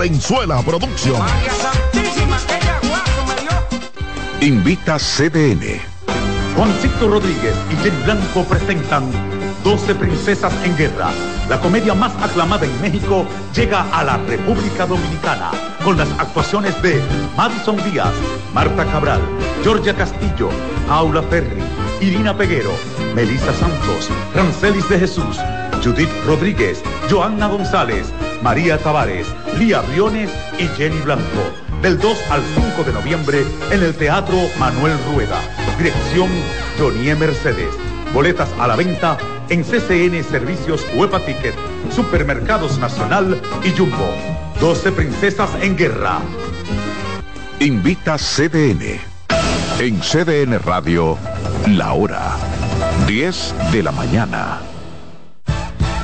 Valenzuela Producción. Invita CDN. Juancito Rodríguez y Jenny Blanco presentan 12 Princesas en Guerra. La comedia más aclamada en México llega a la República Dominicana con las actuaciones de Madison Díaz, Marta Cabral, Georgia Castillo, Paula Ferri, Irina Peguero, Melissa Santos, Rancelis de Jesús, Judith Rodríguez, Joanna González, María Tavares, Lía Briones y Jenny Blanco. Del 2 al 5 de noviembre en el Teatro Manuel Rueda. Dirección Jonie Mercedes. Boletas a la venta en CCN Servicios Huepa Ticket, Supermercados Nacional y Jumbo. 12 Princesas en Guerra. Invita CDN. En CDN Radio, la hora 10 de la mañana.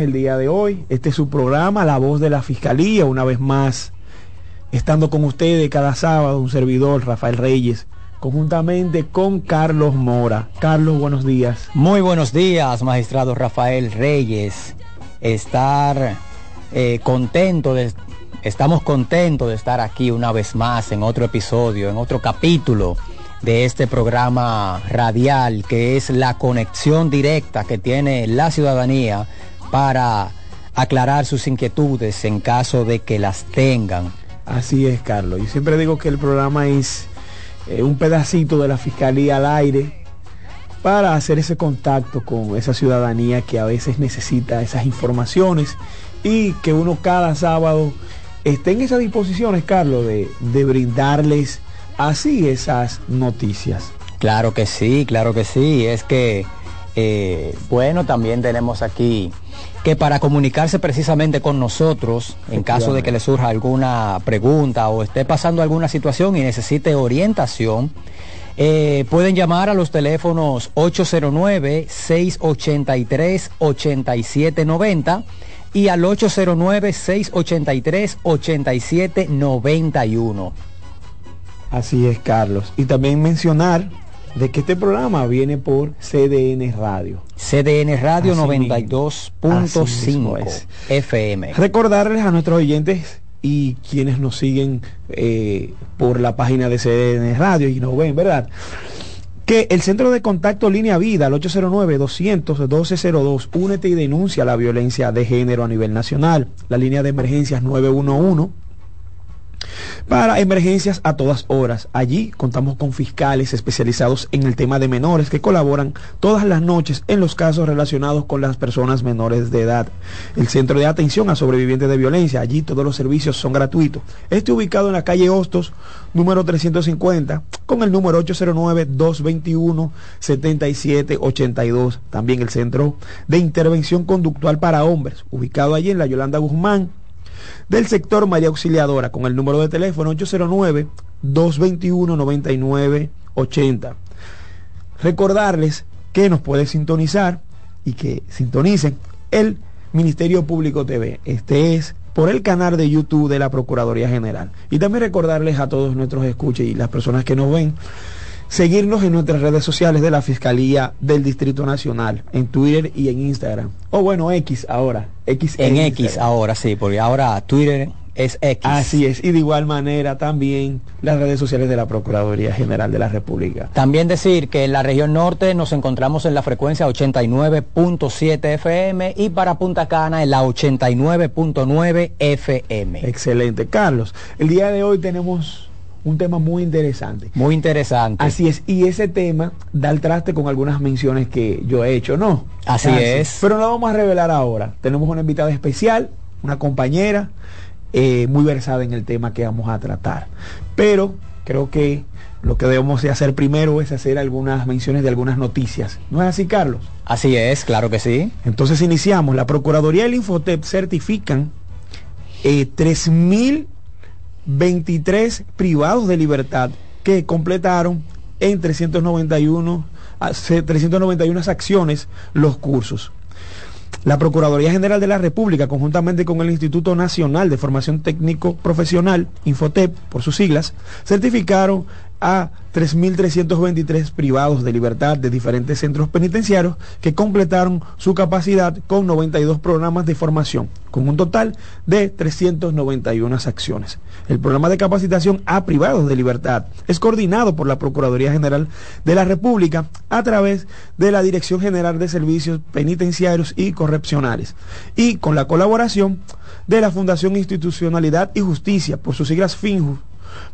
El día de hoy. Este es su programa, La Voz de la Fiscalía, una vez más, estando con ustedes cada sábado, un servidor, Rafael Reyes, conjuntamente con Carlos Mora. Carlos, buenos días. Muy buenos días, magistrado Rafael Reyes. Estar eh, contento de, estamos contentos de estar aquí una vez más en otro episodio, en otro capítulo de este programa radial que es la conexión directa que tiene la ciudadanía para aclarar sus inquietudes en caso de que las tengan. Así es, Carlos. Yo siempre digo que el programa es eh, un pedacito de la Fiscalía al aire para hacer ese contacto con esa ciudadanía que a veces necesita esas informaciones y que uno cada sábado esté en esas disposiciones, Carlos, de, de brindarles así esas noticias. Claro que sí, claro que sí. Es que, eh, bueno, también tenemos aquí que para comunicarse precisamente con nosotros, en caso de que le surja alguna pregunta o esté pasando alguna situación y necesite orientación, eh, pueden llamar a los teléfonos 809-683-8790 y al 809-683-8791. Así es, Carlos. Y también mencionar de que este programa viene por CDN Radio. CDN Radio Así mismo. Así mismo 92.5 es. FM. Recordarles a nuestros oyentes y quienes nos siguen eh, por la página de CDN Radio y nos ven, ¿verdad? Que el centro de contacto Línea Vida al 809-200-1202, únete y denuncia la violencia de género a nivel nacional. La línea de emergencias 911 para emergencias a todas horas. Allí contamos con fiscales especializados en el tema de menores que colaboran todas las noches en los casos relacionados con las personas menores de edad. El Centro de Atención a Sobrevivientes de Violencia, allí todos los servicios son gratuitos. Este ubicado en la calle Hostos, número 350, con el número 809-221-7782. También el Centro de Intervención Conductual para Hombres, ubicado allí en la Yolanda Guzmán, del sector María Auxiliadora con el número de teléfono 809-221-9980. Recordarles que nos puede sintonizar y que sintonicen el Ministerio Público TV. Este es por el canal de YouTube de la Procuraduría General. Y también recordarles a todos nuestros escuches y las personas que nos ven, seguirnos en nuestras redes sociales de la Fiscalía del Distrito Nacional, en Twitter y en Instagram. O bueno, X ahora. X En X ahora sí, porque ahora Twitter es X. Así es, y de igual manera también las redes sociales de la Procuraduría General de la República. También decir que en la región norte nos encontramos en la frecuencia 89.7 FM y para Punta Cana en la 89.9 FM. Excelente. Carlos, el día de hoy tenemos un tema muy interesante. Muy interesante. Así es, y ese tema da el traste con algunas menciones que yo he hecho, ¿no? Así es. Pero no lo vamos a revelar ahora. Tenemos una invitada especial, una compañera eh, muy versada en el tema que vamos a tratar. Pero creo que lo que debemos de hacer primero es hacer algunas menciones de algunas noticias. ¿No es así, Carlos? Así es, claro que sí. Entonces iniciamos. La Procuraduría y el Infotep certifican eh, 3.023 privados de libertad que completaron en 391, a- se- 391 acciones los cursos. La Procuraduría General de la República, conjuntamente con el Instituto Nacional de Formación Técnico Profesional, Infotep, por sus siglas, certificaron a 3.323 privados de libertad de diferentes centros penitenciarios que completaron su capacidad con 92 programas de formación, con un total de 391 acciones. El programa de capacitación a privados de libertad es coordinado por la Procuraduría General de la República a través de la Dirección General de Servicios Penitenciarios y Correccionales y con la colaboración de la Fundación Institucionalidad y Justicia, por sus siglas FINJU,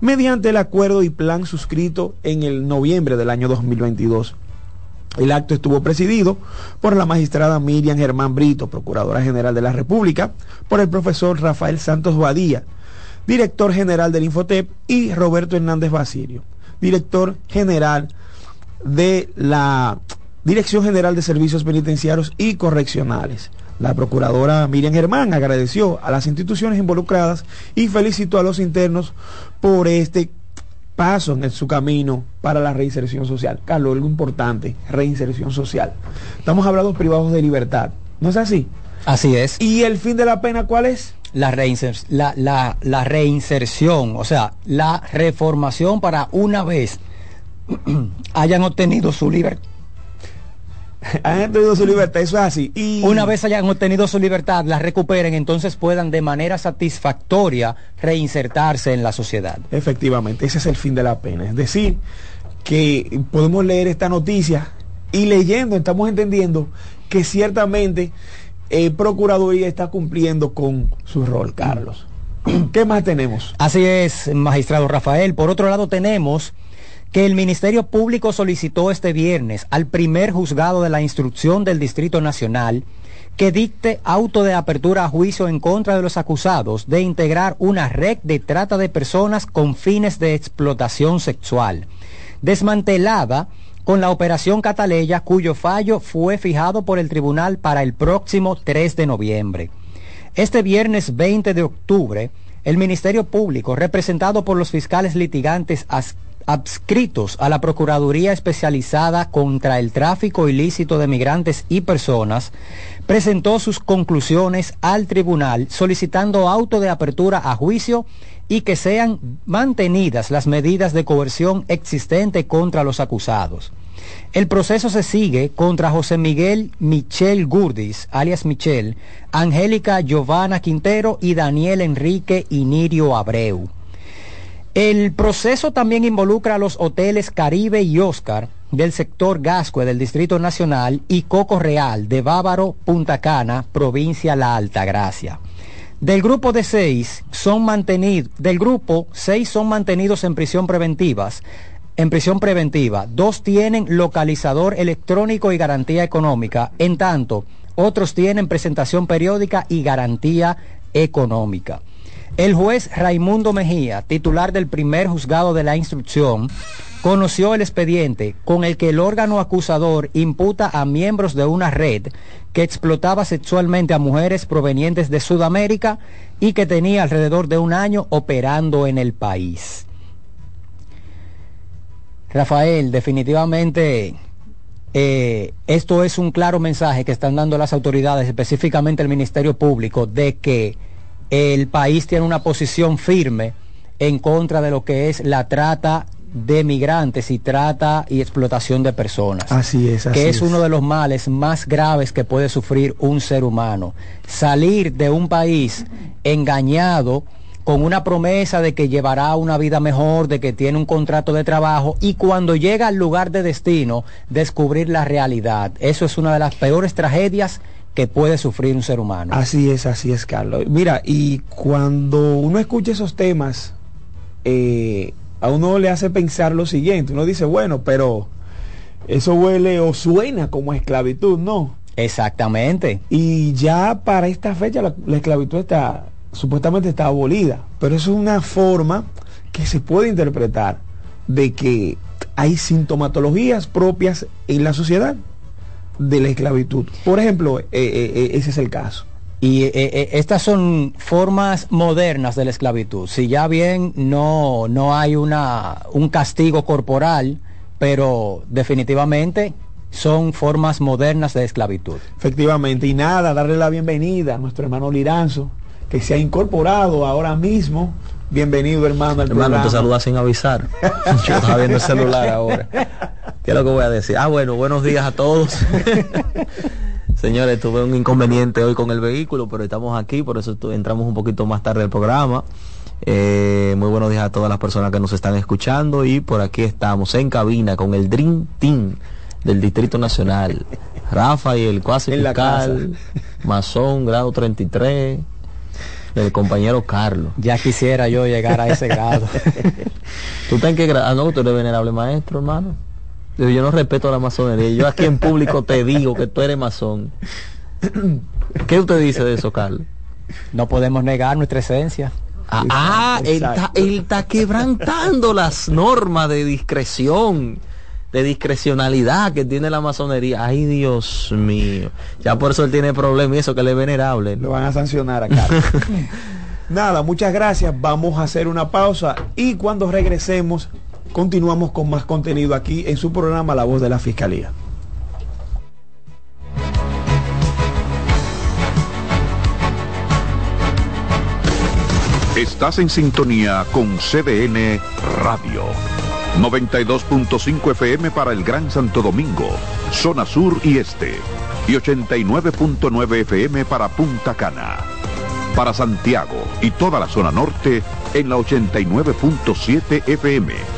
mediante el acuerdo y plan suscrito en el noviembre del año 2022. El acto estuvo presidido por la magistrada Miriam Germán Brito, Procuradora General de la República, por el profesor Rafael Santos Badía, director general del Infotep, y Roberto Hernández Basilio, director general de la Dirección General de Servicios Penitenciarios y Correccionales. La procuradora Miriam Germán agradeció a las instituciones involucradas y felicitó a los internos por este paso en su camino para la reinserción social. Carlos, algo importante, reinserción social. Estamos hablando privados de libertad, ¿no es así? Así es. ¿Y el fin de la pena cuál es? La, reinser- la, la- la reinserción, o sea, la reformación para una vez hayan obtenido su libertad. Han tenido su libertad, eso es así. Y Una vez hayan obtenido su libertad, la recuperen, entonces puedan de manera satisfactoria reinsertarse en la sociedad. Efectivamente, ese es el fin de la pena. Es decir, que podemos leer esta noticia y leyendo estamos entendiendo que ciertamente eh, Procuraduría está cumpliendo con su rol, Carlos. ¿Qué más tenemos? Así es, magistrado Rafael. Por otro lado, tenemos que el Ministerio Público solicitó este viernes al primer juzgado de la instrucción del Distrito Nacional que dicte auto de apertura a juicio en contra de los acusados de integrar una red de trata de personas con fines de explotación sexual, desmantelada con la operación Cataleya, cuyo fallo fue fijado por el tribunal para el próximo 3 de noviembre. Este viernes 20 de octubre, el Ministerio Público, representado por los fiscales litigantes adscritos a la Procuraduría Especializada contra el Tráfico Ilícito de Migrantes y Personas, presentó sus conclusiones al tribunal solicitando auto de apertura a juicio y que sean mantenidas las medidas de coerción existentes contra los acusados. El proceso se sigue contra José Miguel Michel Gurdis, alias Michel, Angélica Giovanna Quintero y Daniel Enrique Inirio Abreu. El proceso también involucra a los hoteles Caribe y Oscar del sector Gascue del Distrito Nacional y Coco Real de Bávaro, Punta Cana, provincia La Altagracia. Del grupo de seis son mantenidos, del grupo seis son mantenidos en prisión preventivas, en prisión preventiva. Dos tienen localizador electrónico y garantía económica, en tanto otros tienen presentación periódica y garantía económica. El juez Raimundo Mejía, titular del primer juzgado de la instrucción, conoció el expediente con el que el órgano acusador imputa a miembros de una red que explotaba sexualmente a mujeres provenientes de Sudamérica y que tenía alrededor de un año operando en el país. Rafael, definitivamente eh, esto es un claro mensaje que están dando las autoridades, específicamente el Ministerio Público, de que el país tiene una posición firme en contra de lo que es la trata de migrantes y trata y explotación de personas. Así es, así que es, uno de los males más graves que puede sufrir un ser humano. Salir de un país engañado con una promesa de que llevará una vida mejor, de que tiene un contrato de trabajo y cuando llega al lugar de destino descubrir la realidad. Eso es una de las peores tragedias que puede sufrir un ser humano. Así es, así es, Carlos. Mira, y cuando uno escucha esos temas, eh, a uno le hace pensar lo siguiente. Uno dice, bueno, pero eso huele o suena como esclavitud, ¿no? Exactamente. Y ya para esta fecha la, la esclavitud está, supuestamente está abolida. Pero eso es una forma que se puede interpretar de que hay sintomatologías propias en la sociedad de la esclavitud. Por ejemplo, eh, eh, eh, ese es el caso. Y eh, eh, estas son formas modernas de la esclavitud. Si ya bien no, no hay una, un castigo corporal, pero definitivamente son formas modernas de esclavitud. Efectivamente, y nada, darle la bienvenida a nuestro hermano Liranzo, que se ha incorporado ahora mismo. Bienvenido, hermano, al Hermano, programa. te saludas sin avisar. Yo estaba viendo el celular ahora. ¿Qué es lo que voy a decir? Ah, bueno, buenos días a todos. Señores, tuve un inconveniente hoy con el vehículo, pero estamos aquí, por eso entramos un poquito más tarde al programa. Eh, muy buenos días a todas las personas que nos están escuchando y por aquí estamos en cabina con el Dream Team del Distrito Nacional. Rafa y el cuasi fiscal, Mazón, grado 33, el compañero Carlos. Ya quisiera yo llegar a ese grado. ¿Tú estás en qué grado? Ah, no, tú eres venerable maestro, hermano. Digo, Yo no respeto la masonería. Yo aquí en público te digo que tú eres masón. ¿Qué usted dice de eso, Carlos? No podemos negar nuestra esencia. Ah, ah, él, está, exacto. él está quebrantando las normas de discreción, de discrecionalidad que tiene la masonería. Ay, Dios mío. Ya por eso él tiene problemas y eso que él es venerable. Lo van a sancionar acá. Nada, muchas gracias. Vamos a hacer una pausa y cuando regresemos continuamos con más contenido aquí en su programa La Voz de la Fiscalía. Estás en sintonía con CDN Radio. 92.5 FM para el Gran Santo Domingo, zona sur y este. Y 89.9 FM para Punta Cana. Para Santiago y toda la zona norte en la 89.7 FM.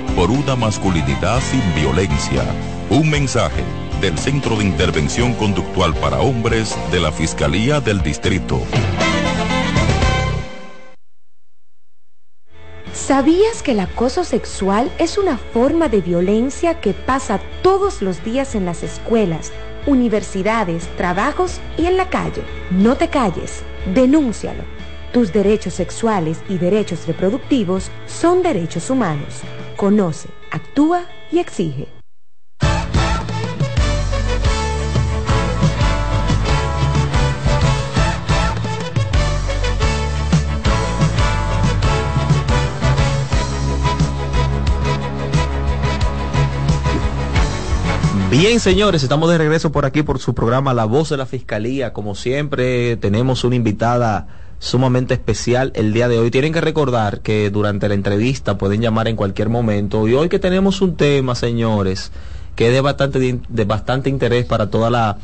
por una masculinidad sin violencia. Un mensaje del Centro de Intervención Conductual para Hombres de la Fiscalía del Distrito. ¿Sabías que el acoso sexual es una forma de violencia que pasa todos los días en las escuelas, universidades, trabajos y en la calle? No te calles, denúncialo. Tus derechos sexuales y derechos reproductivos son derechos humanos. Conoce, actúa y exige. Bien, señores, estamos de regreso por aquí por su programa La Voz de la Fiscalía. Como siempre, tenemos una invitada sumamente especial el día de hoy. Tienen que recordar que durante la entrevista pueden llamar en cualquier momento. Y hoy que tenemos un tema, señores, que es de bastante, de bastante interés para toda la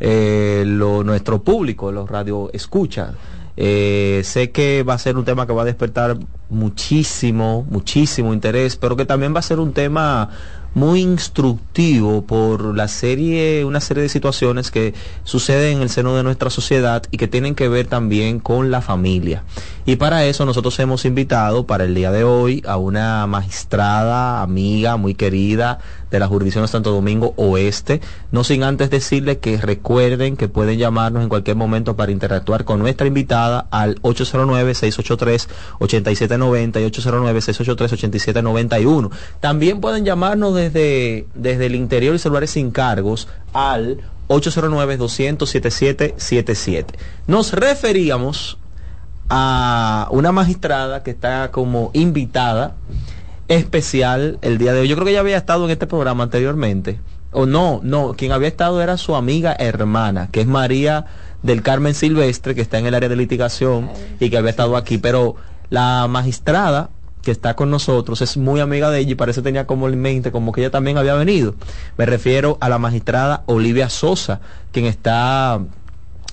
eh, lo, nuestro público, los radio escucha. Eh, sé que va a ser un tema que va a despertar muchísimo, muchísimo interés, pero que también va a ser un tema muy instructivo por la serie, una serie de situaciones que suceden en el seno de nuestra sociedad y que tienen que ver también con la familia. Y para eso nosotros hemos invitado para el día de hoy a una magistrada, amiga, muy querida de la jurisdicción de Santo Domingo Oeste, no sin antes decirle que recuerden que pueden llamarnos en cualquier momento para interactuar con nuestra invitada al 809-683-8790 y 809-683-8791. También pueden llamarnos desde, desde el interior y celulares sin cargos al 809-200-7777. Nos referíamos a una magistrada que está como invitada especial el día de hoy. Yo creo que ella había estado en este programa anteriormente. O no, no, quien había estado era su amiga hermana, que es María del Carmen Silvestre, que está en el área de litigación y que había estado aquí. Pero la magistrada que está con nosotros es muy amiga de ella y parece tenía como en mente como que ella también había venido. Me refiero a la magistrada Olivia Sosa, quien está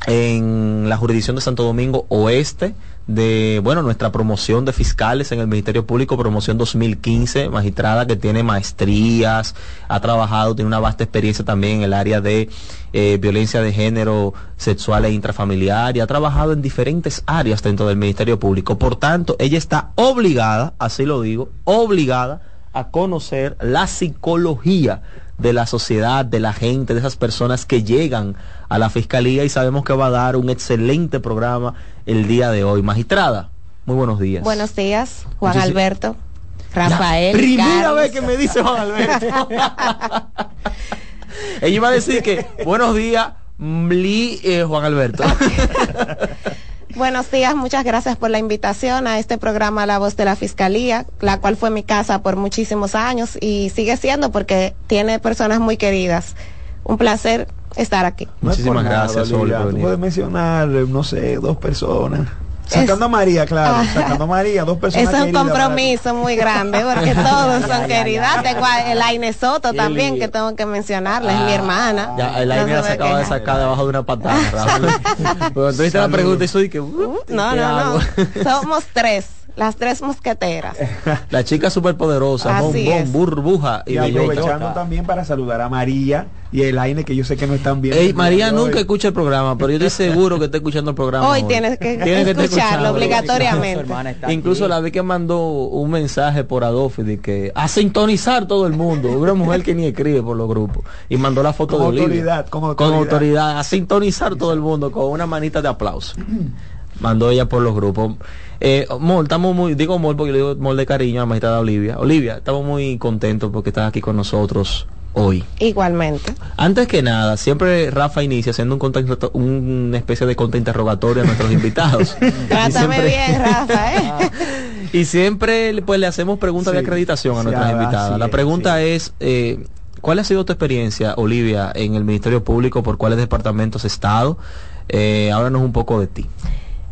en la jurisdicción de Santo Domingo Oeste de, bueno, nuestra promoción de fiscales en el Ministerio Público, promoción 2015, magistrada que tiene maestrías, ha trabajado, tiene una vasta experiencia también en el área de eh, violencia de género sexual e intrafamiliar y ha trabajado en diferentes áreas dentro del Ministerio Público. Por tanto, ella está obligada, así lo digo, obligada a conocer la psicología de la sociedad, de la gente, de esas personas que llegan a la fiscalía y sabemos que va a dar un excelente programa el día de hoy. Magistrada, muy buenos días. Buenos días, Juan Alberto, Rafael. La primera vez que me dice Juan Alberto. Ella iba a decir que buenos días, Mli, eh, Juan Alberto. Buenos días, muchas gracias por la invitación a este programa La Voz de la Fiscalía, la cual fue mi casa por muchísimos años y sigue siendo porque tiene personas muy queridas. Un placer estar aquí. Muchísimas gracias, Sol, puedes mencionar, no sé, dos personas. Sacando a María, claro. Sacando a María, dos personas. Es un queridas, compromiso muy grande porque todos son queridas. Tengo a Elaine Soto también que tengo que mencionarla, es mi hermana. Ya, el No se la me sacaba de sacar debajo de una patada. Raúl. Cuando la pregunta, y soy que. uh, No, ¿qué no, no. Somos tres, las tres mosqueteras. La chica superpoderosa, es. burbuja y, Y aprovechando también para saludar a María y el Aine, que yo sé que no están bien. Ey, María nunca escucha el programa, pero yo estoy seguro que está escuchando el programa. Hoy tienes que escucharlo escucharlo. obligatoriamente. Incluso la vi que mandó un mensaje por Adobe de que a sintonizar todo el mundo. Una mujer que ni escribe por los grupos. Y mandó la foto Con de Olivia. autoridad, con Con autoridad. autoridad. A sintonizar todo el mundo con una manita de aplauso. mandó ella por los grupos. Eh, Mol, estamos muy, digo Mol porque le digo Mol de cariño a la magistrada Olivia. Olivia, estamos muy contentos porque estás aquí con nosotros hoy. Igualmente. Antes que nada, siempre Rafa inicia haciendo un contra- una especie de contrainterrogatorio a nuestros invitados. Trátame siempre- bien, Rafa, ¿eh? y siempre pues le hacemos preguntas de acreditación a sí, nuestras ah, invitadas. La es, pregunta es, eh, ¿cuál ha sido tu experiencia, Olivia, en el Ministerio Público? ¿Por cuáles departamentos has estado? Eh, háblanos un poco de ti.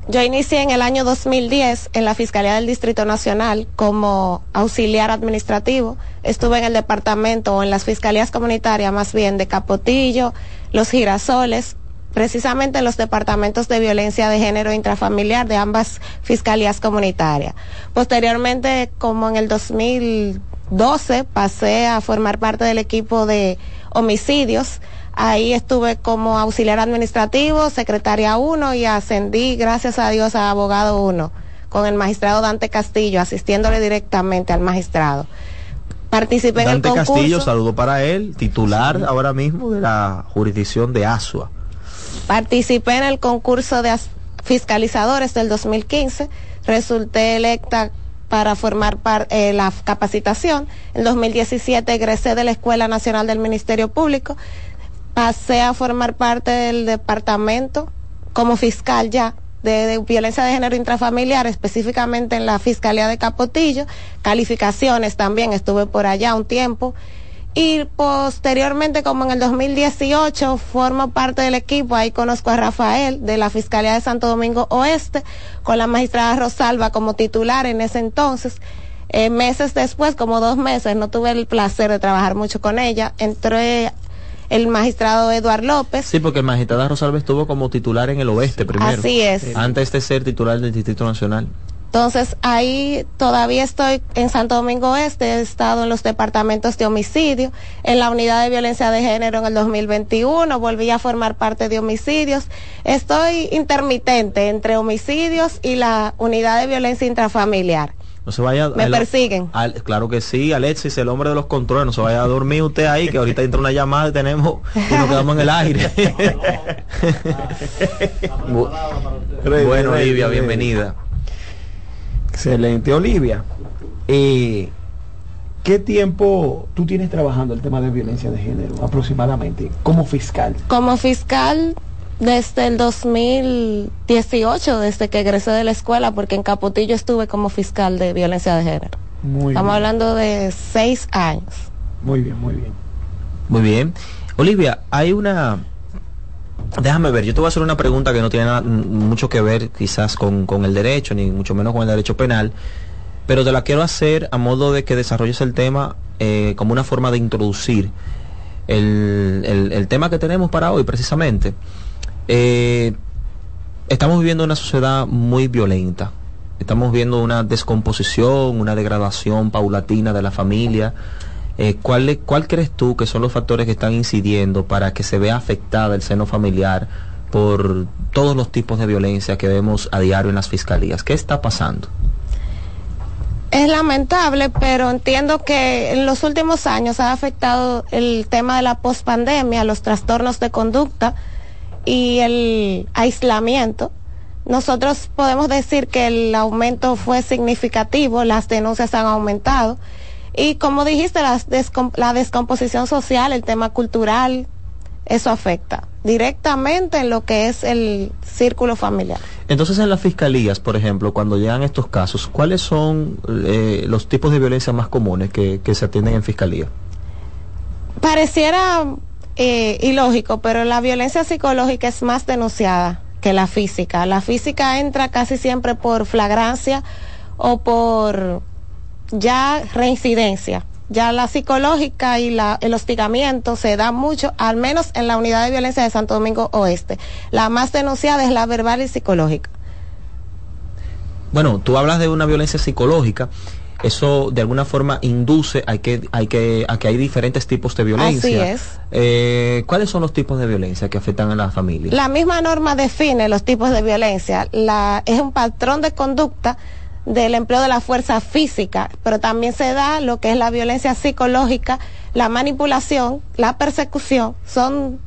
Yo inicié en el año 2010 en la Fiscalía del Distrito Nacional como auxiliar administrativo. Estuve en el departamento o en las fiscalías comunitarias más bien de Capotillo, Los Girasoles, precisamente en los departamentos de violencia de género intrafamiliar de ambas fiscalías comunitarias. Posteriormente, como en el 2012, pasé a formar parte del equipo de homicidios. Ahí estuve como auxiliar administrativo, secretaria 1 y ascendí, gracias a Dios, a abogado 1 con el magistrado Dante Castillo, asistiéndole directamente al magistrado. Participé en Dante el concurso. Castillo, saludo para él, titular ahora mismo de la jurisdicción de Asua. Participé en el concurso de fiscalizadores del 2015. Resulté electa para formar par- eh, la capacitación. En 2017 egresé de la Escuela Nacional del Ministerio Público. Pasé a formar parte del departamento como fiscal ya de, violencia de género intrafamiliar, específicamente en la Fiscalía de Capotillo. Calificaciones también, estuve por allá un tiempo. Y posteriormente, como en el 2018, formo parte del equipo, ahí conozco a Rafael de la Fiscalía de Santo Domingo Oeste, con la magistrada Rosalba como titular en ese entonces. Eh, meses después, como dos meses, no tuve el placer de trabajar mucho con ella, entré el magistrado Eduard López. Sí, porque el magistrado Rosalba estuvo como titular en el oeste primero. Así es. Antes de ser titular del Distrito Nacional. Entonces ahí todavía estoy en Santo Domingo Este, he estado en los departamentos de homicidio, en la unidad de violencia de género en el 2021, volví a formar parte de homicidios. Estoy intermitente entre homicidios y la unidad de violencia intrafamiliar. No se vaya Me el- persiguen. al- claro que sí, Alexis, el hombre de los controles, no se vaya a dormir usted ahí, que ahorita entra una llamada y tenemos y nos quedamos en el aire. Bu- bueno, Olivia, bienvenida. Excelente, Olivia. Eh, ¿Qué tiempo tú tienes trabajando el tema de violencia de género aproximadamente como fiscal? Como fiscal desde el 2018, desde que egresé de la escuela, porque en Capotillo estuve como fiscal de violencia de género. Muy Estamos bien, hablando de seis años. muy bien, muy bien. Muy bien. Olivia, hay una... Déjame ver, yo te voy a hacer una pregunta que no tiene nada- mucho que ver quizás con, con el derecho, ni mucho menos con el derecho penal, pero te la quiero hacer a modo de que desarrolles el tema eh, como una forma de introducir el, el- el tema que tenemos para hoy precisamente. Eh, estamos viviendo una sociedad muy violenta. Estamos viendo una descomposición, una degradación paulatina de la familia. Eh, ¿cuál, ¿Cuál crees tú que son los factores que están incidiendo para que se vea afectada el seno familiar por todos los tipos de violencia que vemos a diario en las fiscalías? ¿Qué está pasando? Es lamentable, pero entiendo que en los últimos años ha afectado el tema de la pospandemia, los trastornos de conducta y el aislamiento. Nosotros podemos decir que el aumento fue significativo, las denuncias han aumentado y como dijiste, las la descomposición social, el tema cultural, eso afecta directamente en lo que es el círculo familiar. Entonces en las fiscalías, por ejemplo, cuando llegan estos casos, ¿cuáles son eh, los tipos de violencia más comunes que, que se atienden en fiscalía? Pareciera eh, ilógico, pero la violencia psicológica es más denunciada que la física. La física entra casi siempre por flagrancia o por ya reincidencia. Ya la psicológica y la, el hostigamiento se da mucho, al menos en la unidad de violencia de Santo Domingo Oeste. La más denunciada es la verbal y psicológica. Bueno, tú hablas de una violencia psicológica. Eso de alguna forma induce a que, hay que, a que hay diferentes tipos de violencia. Así es. Eh, ¿Cuáles son los tipos de violencia que afectan a la familia? La misma norma define los tipos de violencia. La, es un patrón de conducta del empleo de la fuerza física, pero también se da lo que es la violencia psicológica, la manipulación, la persecución, son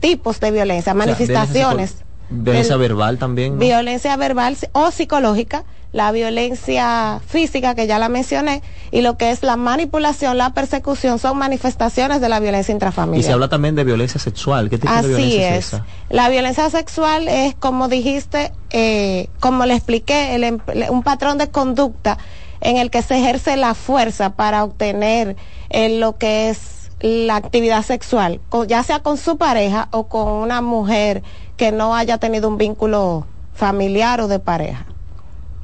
tipos de violencia, O sea, manifestaciones. Violencia, verbal también. ¿no? violencia verbal o psicológica, la violencia física que ya la mencioné y lo que es la manipulación, la persecución son manifestaciones de la violencia intrafamiliar. y se habla también de violencia sexual. ¿Qué tipo de Así violencia es, es. esa? La violencia sexual es, como dijiste, eh, como le expliqué, el un patrón de conducta en el que se ejerce la fuerza para obtener eh, lo que es la actividad sexual, ya sea con su pareja o con una mujer que no haya tenido un vínculo familiar o de pareja.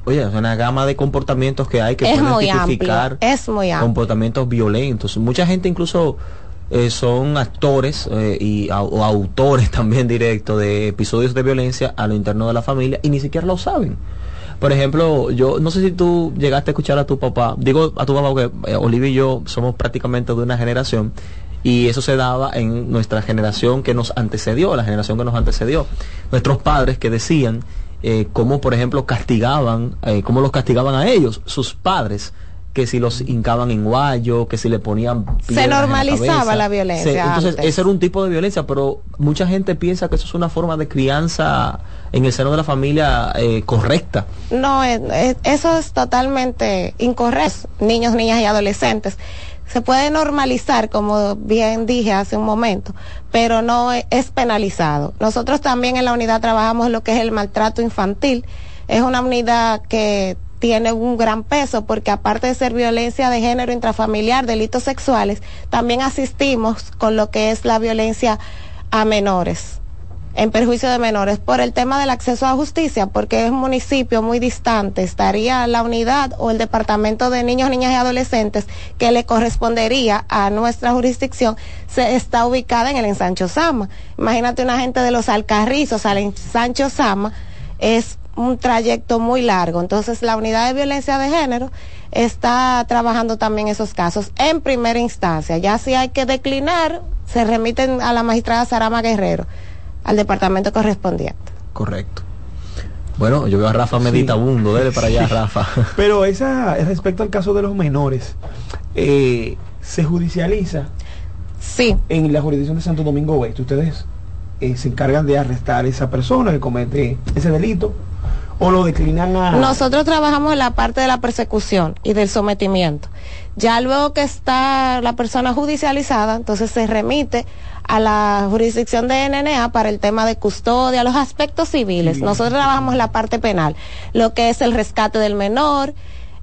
Oye, es una gama de comportamientos que hay que es pueden muy amplio, es muy amplio. comportamientos violentos. Mucha gente incluso eh, son actores eh, y o autores también directos de episodios de violencia a lo interno de la familia y ni siquiera lo saben. Por ejemplo, yo no sé si tú llegaste a escuchar a tu papá, digo a tu papá porque eh, Olivia y yo somos prácticamente de una generación y eso se daba en nuestra generación que nos antecedió, la generación que nos antecedió. Nuestros padres que decían eh, cómo, por ejemplo, castigaban, eh, cómo los castigaban a ellos, sus padres, que si los hincaban en guayo, que si le ponían la normalizaba la violencia Se- entonces, antes. ese era un tipo de violencia, pero mucha gente piensa que eso es una forma de crianza en el seno de la familia eh, correcta. No, es- es- eso es totalmente incorrecto. Niños, niñas y adolescentes. Se puede normalizar, como bien dije hace un momento, pero no es penalizado. Nosotros también en la unidad trabajamos lo que es el maltrato infantil. Es una unidad que tiene un gran peso porque aparte de ser violencia de género intrafamiliar, delitos sexuales, también asistimos con lo que es la violencia a menores en perjuicio de menores por el tema del acceso a justicia, porque es un municipio muy distante, estaría la unidad o el departamento de niños, niñas y adolescentes que le correspondería a nuestra jurisdicción, se está ubicada en el ensancho Sama. Imagínate una gente de los Alcarrizos al ensancho Sama, es un trayecto muy largo. Entonces, la unidad de violencia de género está trabajando también esos casos en primera instancia. Ya si hay que declinar, se remiten a la magistrada Sarama Guerrero, al departamento correspondiente. Correcto. Bueno, yo veo a Rafa meditabundo, dele para allá, Rafa. Pero esa, respecto al caso de los menores, eh, se judicializa. Sí. En la jurisdicción de Santo Domingo Oeste, ustedes eh, se encargan de arrestar a esa persona que comete ese delito o lo declinan a... Nosotros trabajamos en la parte de la persecución y del sometimiento. Ya luego que está la persona judicializada, entonces se remite a la jurisdicción de NNA para el tema de custodia, los aspectos civiles. Nosotros trabajamos la parte penal, lo que es el rescate del menor,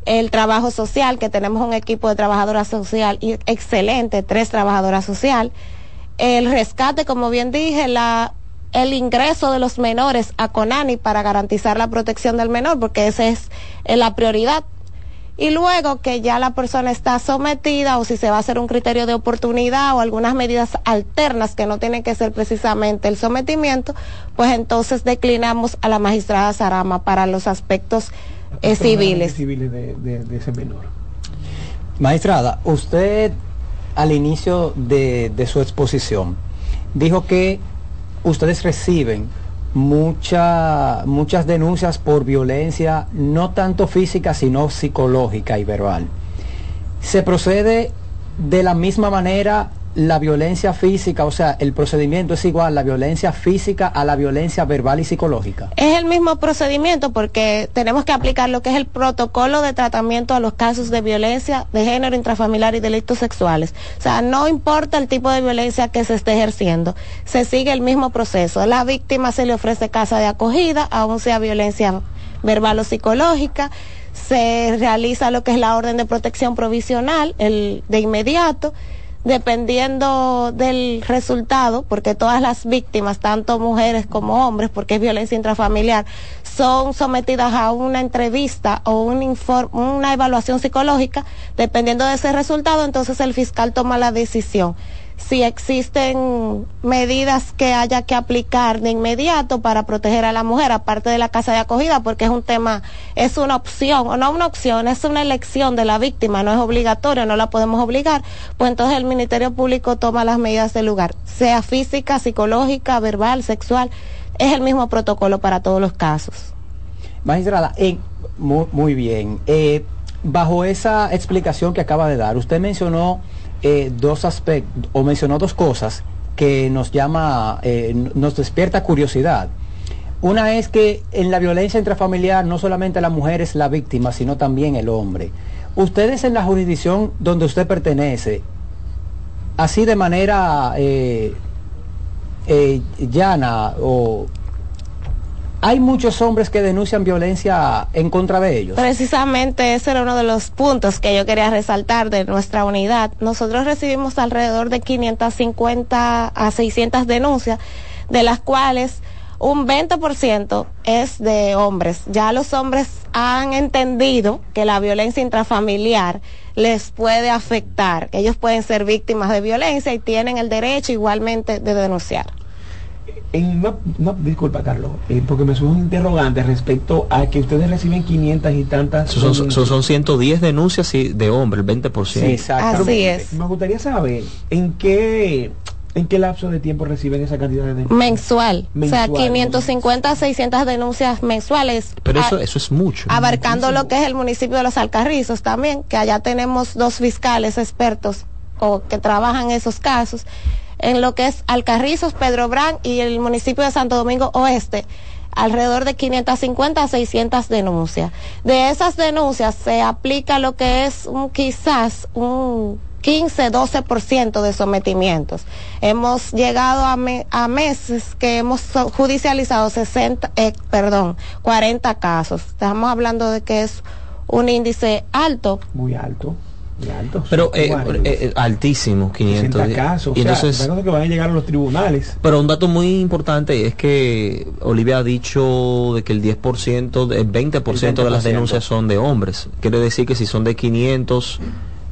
el trabajo social, que tenemos un equipo de trabajadora social excelente, tres trabajadoras social, el rescate, como bien dije, la el ingreso de los menores a CONANI para garantizar la protección del menor, porque esa es eh, la prioridad. Y luego que ya la persona está sometida o si se va a hacer un criterio de oportunidad o algunas medidas alternas que no tienen que ser precisamente el sometimiento, pues entonces declinamos a la magistrada Sarama para los aspectos eh, civiles. civiles de, de- de ese menor. Magistrada, usted al inicio de, de su exposición dijo que ustedes reciben mucha- muchas denuncias por violencia, no tanto física, sino psicológica y verbal. ¿Se procede de la misma manera la violencia física, o sea, el procedimiento es igual, la violencia física a la violencia verbal y psicológica? Es el mismo procedimiento porque tenemos que aplicar lo que es el protocolo de tratamiento a los casos de violencia de género intrafamiliar y delitos sexuales. O sea, no importa el tipo de violencia que se esté ejerciendo, se sigue el mismo proceso. La víctima se le ofrece casa de acogida, aun sea violencia verbal o psicológica. Se realiza lo que es la orden de protección provisional el, de inmediato dependiendo del resultado, porque todas las víctimas, tanto mujeres como hombres, porque es violencia intrafamiliar, son sometidas a una entrevista o un inform- una evaluación psicológica, dependiendo de ese resultado, entonces el fiscal toma la decisión. Si existen medidas que haya que aplicar de inmediato para proteger a la mujer, aparte de la casa de acogida, porque es un tema, es una opción, o no una opción, es una elección de la víctima, no es obligatorio, no la podemos obligar, pues entonces el Ministerio Público toma las medidas del lugar, sea física, psicológica, verbal, sexual, es el mismo protocolo para todos los casos. Magistrada, muy, muy bien. Eh, bajo esa explicación que acaba de dar, usted mencionó eh, dos aspectos, o mencionó dos cosas que nos llama, eh, nos despierta curiosidad. Una es que en la violencia intrafamiliar no solamente la mujer es la víctima, sino también el hombre. Ustedes en la jurisdicción donde usted pertenece, así de manera eh, llana o hay muchos hombres que denuncian violencia en contra de ellos. Precisamente ese era uno de los puntos que yo quería resaltar de nuestra unidad. Nosotros recibimos alrededor de 550 a 600 denuncias, de las cuales un 20% es de hombres. Ya los hombres han entendido que la violencia intrafamiliar les puede afectar, ellos pueden ser víctimas de violencia y tienen el derecho igualmente de denunciar. En una, una- disculpa, Carlos, eh, porque me suena un interrogante respecto a que ustedes reciben 500 y tantas. Son, son, son- son 110 denuncias y de hombre, el 20%. Pero Así me- es. Me gustaría saber en qué en qué lapso de tiempo reciben esa cantidad de denuncias. Mensual. Mensual, o sea, 550 a 600 denuncias mensuales. Pero eso, a- eso es mucho. abarcando lo que es el municipio de Los Alcarrizos también, que allá tenemos dos fiscales expertos o que trabajan esos casos, en lo que es Alcarrizos, Pedro Brán y el municipio de Santo Domingo Oeste alrededor de 550 a 600 denuncias. De esas denuncias se aplica lo que es un quizás un 15-12% de sometimientos. Hemos llegado a, me- a meses que hemos judicializado 60, eh, perdón, 40 casos. Estamos hablando de que es un índice alto. Muy alto. Alto. Pero eh, eh, eh, altísimo, 500. 60 casos. Y o sea, entonces, que van a llegar a los tribunales. pero un dato muy importante es que Olivia ha dicho de que el 10%, de- el 20%, de las 20%. denuncias son de hombres. Quiere decir que si son de 500,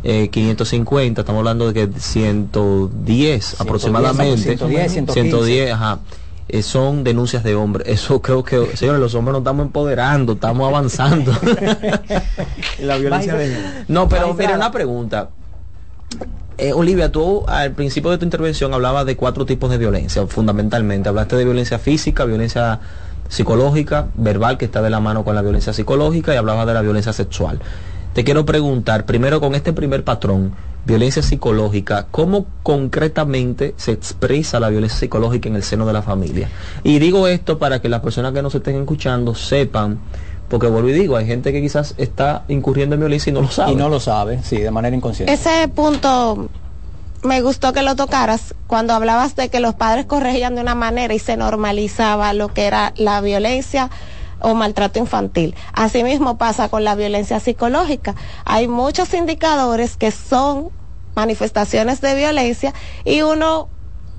eh, 550, estamos hablando de que 110 aproximadamente. 110, 115. 110, ajá. Eh, son denuncias de hombres. Eso creo que, señores, los hombres nos estamos empoderando, estamos avanzando. La violencia de género. No, pero mira, una pregunta. Eh, Olivia, tú al principio de tu intervención hablabas de cuatro tipos de violencia, fundamentalmente. Hablaste de violencia física, violencia psicológica, verbal, que está de la mano con la violencia psicológica, y hablabas de la violencia sexual. Te quiero preguntar, primero con este primer patrón, violencia psicológica, ¿cómo concretamente se expresa la violencia psicológica en el seno de la familia? Y digo esto para que las personas que nos estén escuchando sepan, porque vuelvo y digo, hay gente que quizás está incurriendo en violencia y no lo sabe. Y no lo sabe, sí, de manera inconsciente. Ese punto me gustó que lo tocaras cuando hablabas de que los padres corregían de una manera y se normalizaba lo que era la violencia o maltrato infantil. Asimismo pasa con la violencia psicológica. Hay muchos indicadores que son manifestaciones de violencia y uno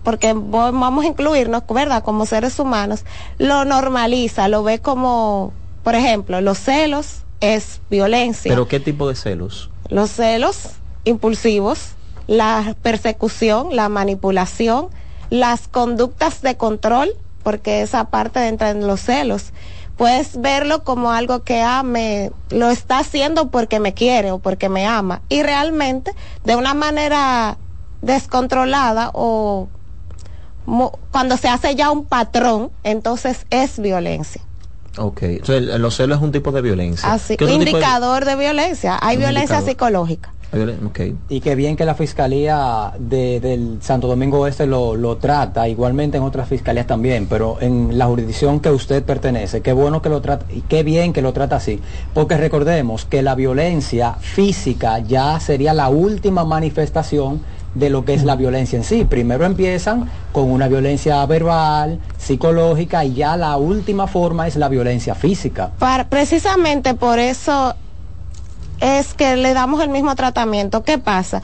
porque vamos a incluirnos, ¿verdad? Como seres humanos, lo normaliza, lo ve como, por ejemplo, los celos es violencia. Pero ¿qué tipo de celos? Los celos impulsivos, la persecución, la manipulación, las conductas de control, porque esa parte entra en los celos. Puedes verlo como algo que ah, me, lo está haciendo porque me quiere o porque me ama. Y realmente, de una manera descontrolada o cuando se hace ya un patrón, entonces es violencia. Ok, entonces el- los celos es un tipo de violencia. Así, ¿Qué otro tipo de- indicador de violencia. Hay violencia indicador. psicológica. Y qué bien que la Fiscalía de- del Santo Domingo Oeste lo, lo trata, igualmente en otras fiscalías también, pero en la jurisdicción que usted pertenece, qué bueno que lo trata y qué bien que lo trata así, porque recordemos que la violencia física ya sería la última manifestación de lo que es la violencia en sí. Primero empiezan con una violencia verbal, psicológica y ya la última forma es la violencia física. Para- precisamente por eso es que le damos el mismo tratamiento. ¿Qué pasa?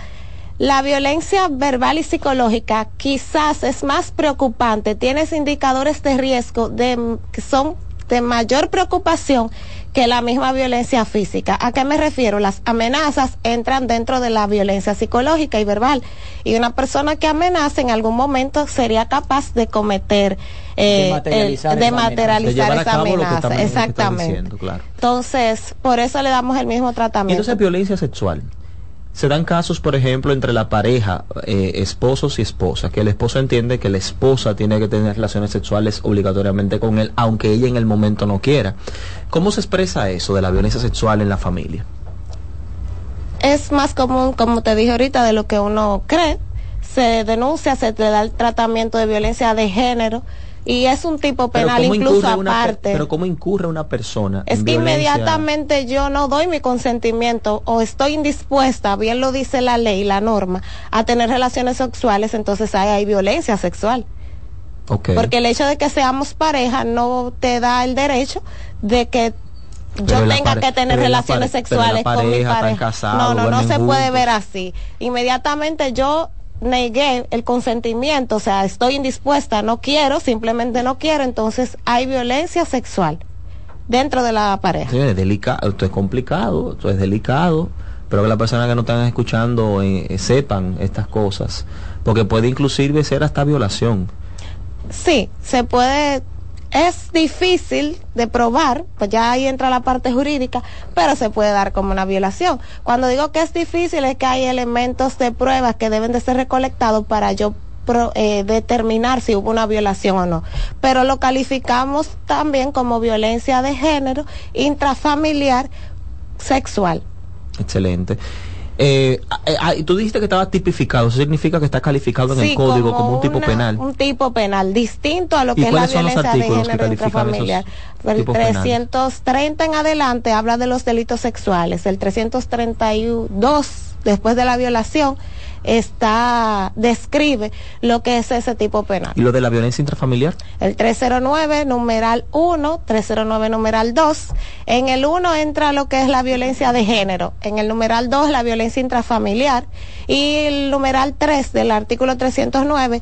La violencia verbal y psicológica quizás es más preocupante, tienes indicadores de riesgo de, que son de mayor preocupación que la misma violencia física. ¿A qué me refiero? Las amenazas entran dentro de la violencia psicológica y verbal. Y una persona que amenaza en algún momento sería capaz de cometer, eh, materializar el- de esa amenaza. materializar esa amenaza. Exactamente. diciendo, claro. Entonces, por eso le damos el mismo tratamiento. entonces violencia sexual. Se dan casos, por ejemplo, entre la pareja, eh, esposos y esposas, que el esposo entiende que la esposa tiene que tener relaciones sexuales obligatoriamente con él, aunque ella en el momento no quiera. ¿Cómo se expresa eso de la violencia sexual en la familia? es más común, como te dije ahorita, de lo que uno cree. Se denuncia, se te da el tratamiento de violencia de género, Y es un tipo penal ¿cómo incluso una aparte. pero cómo incurre una persona Es en que violencia? inmediatamente yo no doy mi consentimiento o estoy indispuesta, bien lo dice la ley, la norma, a tener relaciones sexuales, entonces ahí hay violencia sexual. Ok. Porque el hecho de que seamos pareja no te da el derecho de que yo Pero tenga que tener relaciones pare- pero la sexuales con mi pareja, no, no, no se puede ver así. Inmediatamente yo negué el consentimiento, o sea, estoy indispuesta, no quiero, simplemente no quiero, entonces hay violencia sexual dentro de la pareja. Sí, es delicado, esto es complicado, esto es delicado, pero que las personas que no están escuchando eh, eh, sepan estas cosas, porque puede inclusive ser hasta violación. Sí, se puede, es difícil de probar, pues ya ahí entra la parte jurídica, pero se puede dar como una violación. Cuando digo que es difícil es que hay elementos de pruebas que deben de ser recolectados para yo eh, determinar si hubo una violación o no. Pero lo calificamos también como violencia de género intrafamiliar sexual. Excelente. Eh, eh, ah, tú dijiste que estaba tipificado, eso significa que está calificado en Sí, el código como, un tipo una- penal. Un tipo penal, distinto a lo ¿Y que es la violencia de género intrafamiliar. El tipos penales? 330 en adelante habla de los delitos sexuales. El 332, después de la violación, está describe lo que es ese tipo penal. ¿Y lo de la violencia intrafamiliar? El 309, numeral 1, 309, numeral 2. En el 1 entra lo que es la violencia de género. En el numeral 2, la violencia intrafamiliar. Y el numeral 3 del artículo 309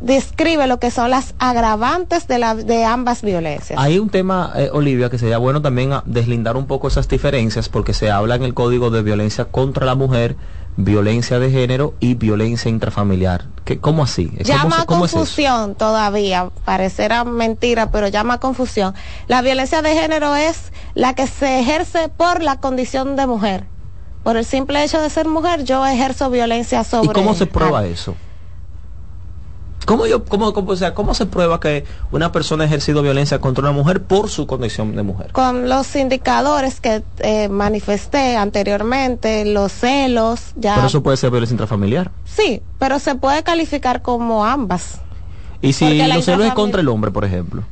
describe lo que son las agravantes de, la, de ambas violencias. Hay un tema, eh, Olivia, que sería bueno también ah, deslindar un poco esas diferencias porque se habla en el código de violencia contra la mujer, violencia de género y violencia intrafamiliar. ¿Qué, ¿Cómo así? ¿Cómo Llama cómo es confusión todavía, parecerá mentira, pero llama a confusión. La violencia de género es la que se ejerce por la condición de mujer. Por el simple hecho de ser mujer, yo ejerzo violencia sobre. ¿Y cómo se prueba Ah, eso? ¿Cómo, yo, cómo, cómo, o sea, ¿Cómo se prueba que una persona ha ejercido violencia contra una mujer por su condición de mujer? Con los indicadores que eh, manifesté anteriormente, los celos, ya. Pero eso puede ser violencia intrafamiliar. Sí, pero se puede calificar como ambas. Y si los celos es contra el hombre, por ejemplo.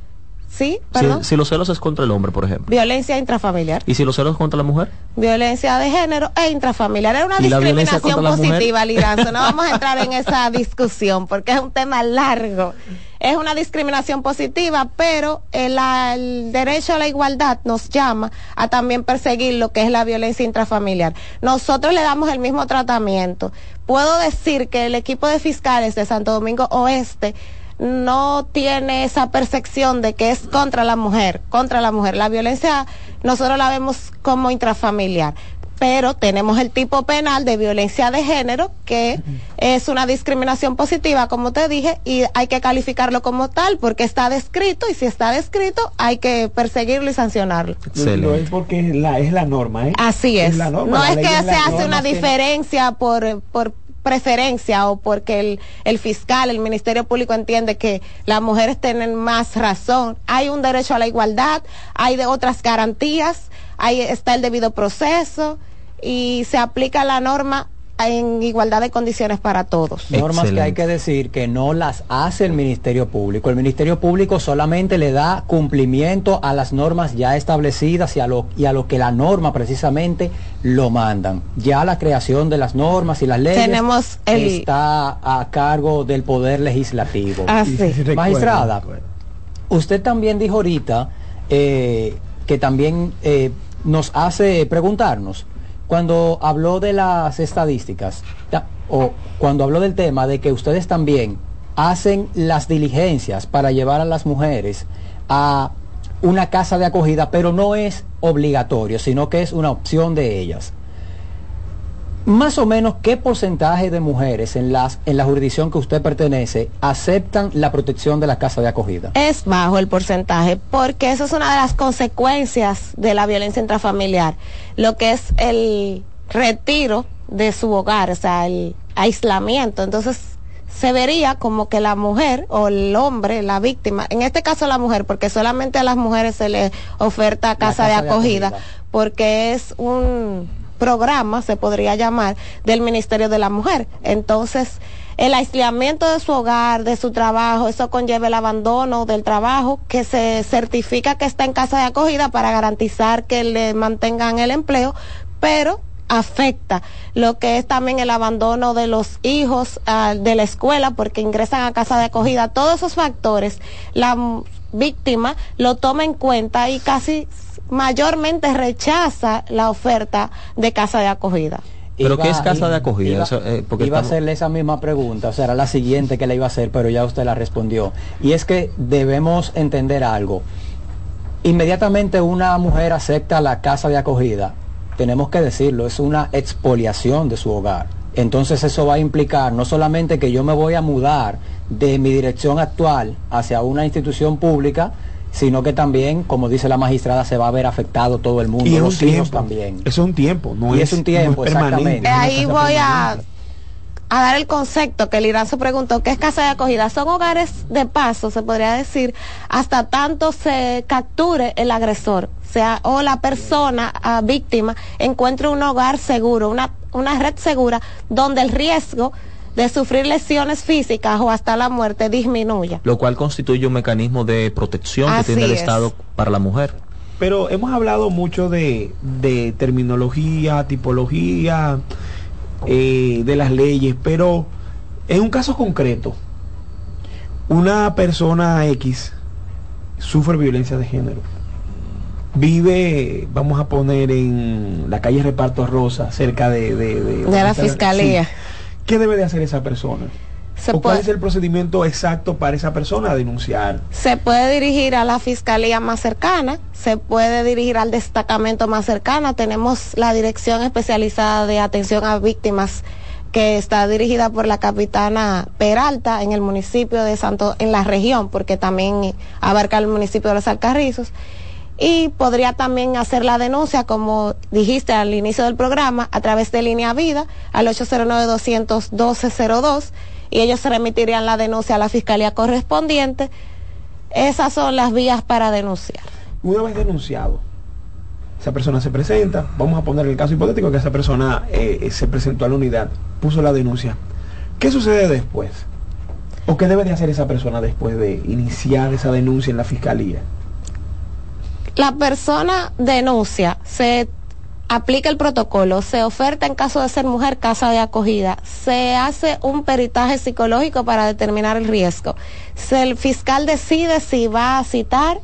Sí, Si, perdón. si los celos es contra el hombre, por ejemplo. Violencia intrafamiliar. ¿Y si los celos es contra la mujer? violencia de género e intrafamiliar. Era una ¿Y la violencia discriminación positiva, Liranzo. No vamos a entrar en esa discusión porque es un tema largo. Es una discriminación positiva, pero el, el derecho a la igualdad nos llama a también perseguir lo que es la violencia intrafamiliar. Nosotros le damos el mismo tratamiento. Puedo decir que el equipo de fiscales de Santo Domingo Oeste no tiene esa percepción de que es contra la mujer, contra la mujer. La violencia nosotros la vemos como intrafamiliar, pero tenemos el tipo penal de violencia de género que es una discriminación positiva, como te dije, y hay que calificarlo como tal porque está descrito y si está descrito hay que perseguirlo y sancionarlo. Lo es porque es la, es la norma, ¿eh? Así es. la norma, no la es que se hace una que- diferencia por, por preferencia o porque el, el fiscal, el Ministerio Público entiende que las mujeres tienen más razón. Hay un derecho a la igualdad, hay de otras garantías, ahí está el debido proceso y se aplica la norma en igualdad de condiciones para todos. Normas que hay que decir que no las hace el Ministerio Público. El Ministerio Público solamente le da cumplimiento a las normas ya establecidas y a lo, y a lo que la norma precisamente lo mandan. Ya la creación de las normas y las leyes Tenemos el- está a cargo del Poder Legislativo. Ah, sí. Magistrada, usted también dijo ahorita eh, que también eh, nos hace preguntarnos, cuando habló de las estadísticas, ta- o cuando habló del tema de que ustedes también hacen las diligencias para llevar a las mujeres a una casa de acogida, pero no es obligatorio, sino que es una opción de ellas. Más o menos, ¿qué porcentaje de mujeres en, las, en la jurisdicción que usted pertenece aceptan la protección de la casa de acogida? Es bajo el porcentaje, porque eso es una de las consecuencias de la violencia intrafamiliar, lo que es el retiro de su hogar, o sea, el aislamiento. Entonces, se vería como que la mujer o el hombre, la víctima, en este caso la mujer, porque solamente a las mujeres se les oferta casa, casa de, acogida. porque es un programa, se podría llamar, del Ministerio de la Mujer. Entonces, el aislamiento de su hogar, de su trabajo, eso conlleva el abandono del trabajo, que se certifica que está en casa de acogida para garantizar que le mantengan el empleo, pero afecta lo que es también el abandono de los hijos ah, de la escuela porque ingresan a casa de acogida. Todos esos factores, la víctima lo toma en cuenta y casi mayormente rechaza la oferta de casa de acogida. ¿Pero Iba- qué es casa de acogida? Iba, Eso, eh, porque iba a hacerle esa misma pregunta, o sea, era la siguiente que le iba a hacer, pero ya usted la respondió. Y es que debemos entender algo. Inmediatamente una mujer acepta la casa de acogida, tenemos que decirlo, es una expoliación de su hogar. Entonces eso va a implicar no solamente que yo me voy a mudar de mi dirección actual hacia una institución pública, sino que también, como dice la magistrada, se va a ver afectado todo el mundo, Y es un los hijos tiempo. también. Eso es un tiempo, no Y es, es un tiempo, no es permanente. exactamente. una Ahí voy a, a dar el concepto que el Irán se preguntó, ¿qué es casa de acogida? Son hogares de paso, se podría decir, hasta tanto se capture el agresor, o sea, o la persona víctima encuentre un hogar seguro, una, una red segura, donde el riesgo de sufrir lesiones físicas o hasta la muerte disminuya. Lo cual constituye un mecanismo de protección que tiene el es. Estado para la mujer. Pero hemos hablado mucho de, de terminología, tipología, eh, de las leyes, pero en un caso concreto, una persona X sufre violencia de género. Vive, vamos a poner en la calle Reparto Rosa, cerca de... De, De la fiscalía. Sí. ¿Qué debe de hacer esa persona? Se ¿O cuál puede- es el procedimiento exacto para esa persona a denunciar? se puede dirigir a la fiscalía más cercana, se puede dirigir al destacamento más cercana. Tenemos la dirección especializada de atención a víctimas que está dirigida por la capitana Peralta en el municipio de Santo, en la región, porque también abarca el municipio de los Alcarrizos. Y podría también hacer la denuncia, como dijiste al inicio del programa, a través de Línea Vida al 809-212-02 y ellos se remitirían la denuncia a la fiscalía correspondiente. Esas son las vías para denunciar. Una vez denunciado, esa persona se presenta, vamos a poner el caso hipotético que esa persona eh, se presentó a la unidad, puso la denuncia. ¿Qué sucede después? ¿O qué debe de hacer esa persona después de iniciar esa denuncia en la fiscalía? La persona denuncia, se aplica el protocolo, se oferta en caso de ser mujer casa de acogida, se hace un peritaje psicológico para determinar el riesgo. El fiscal decide si va a citar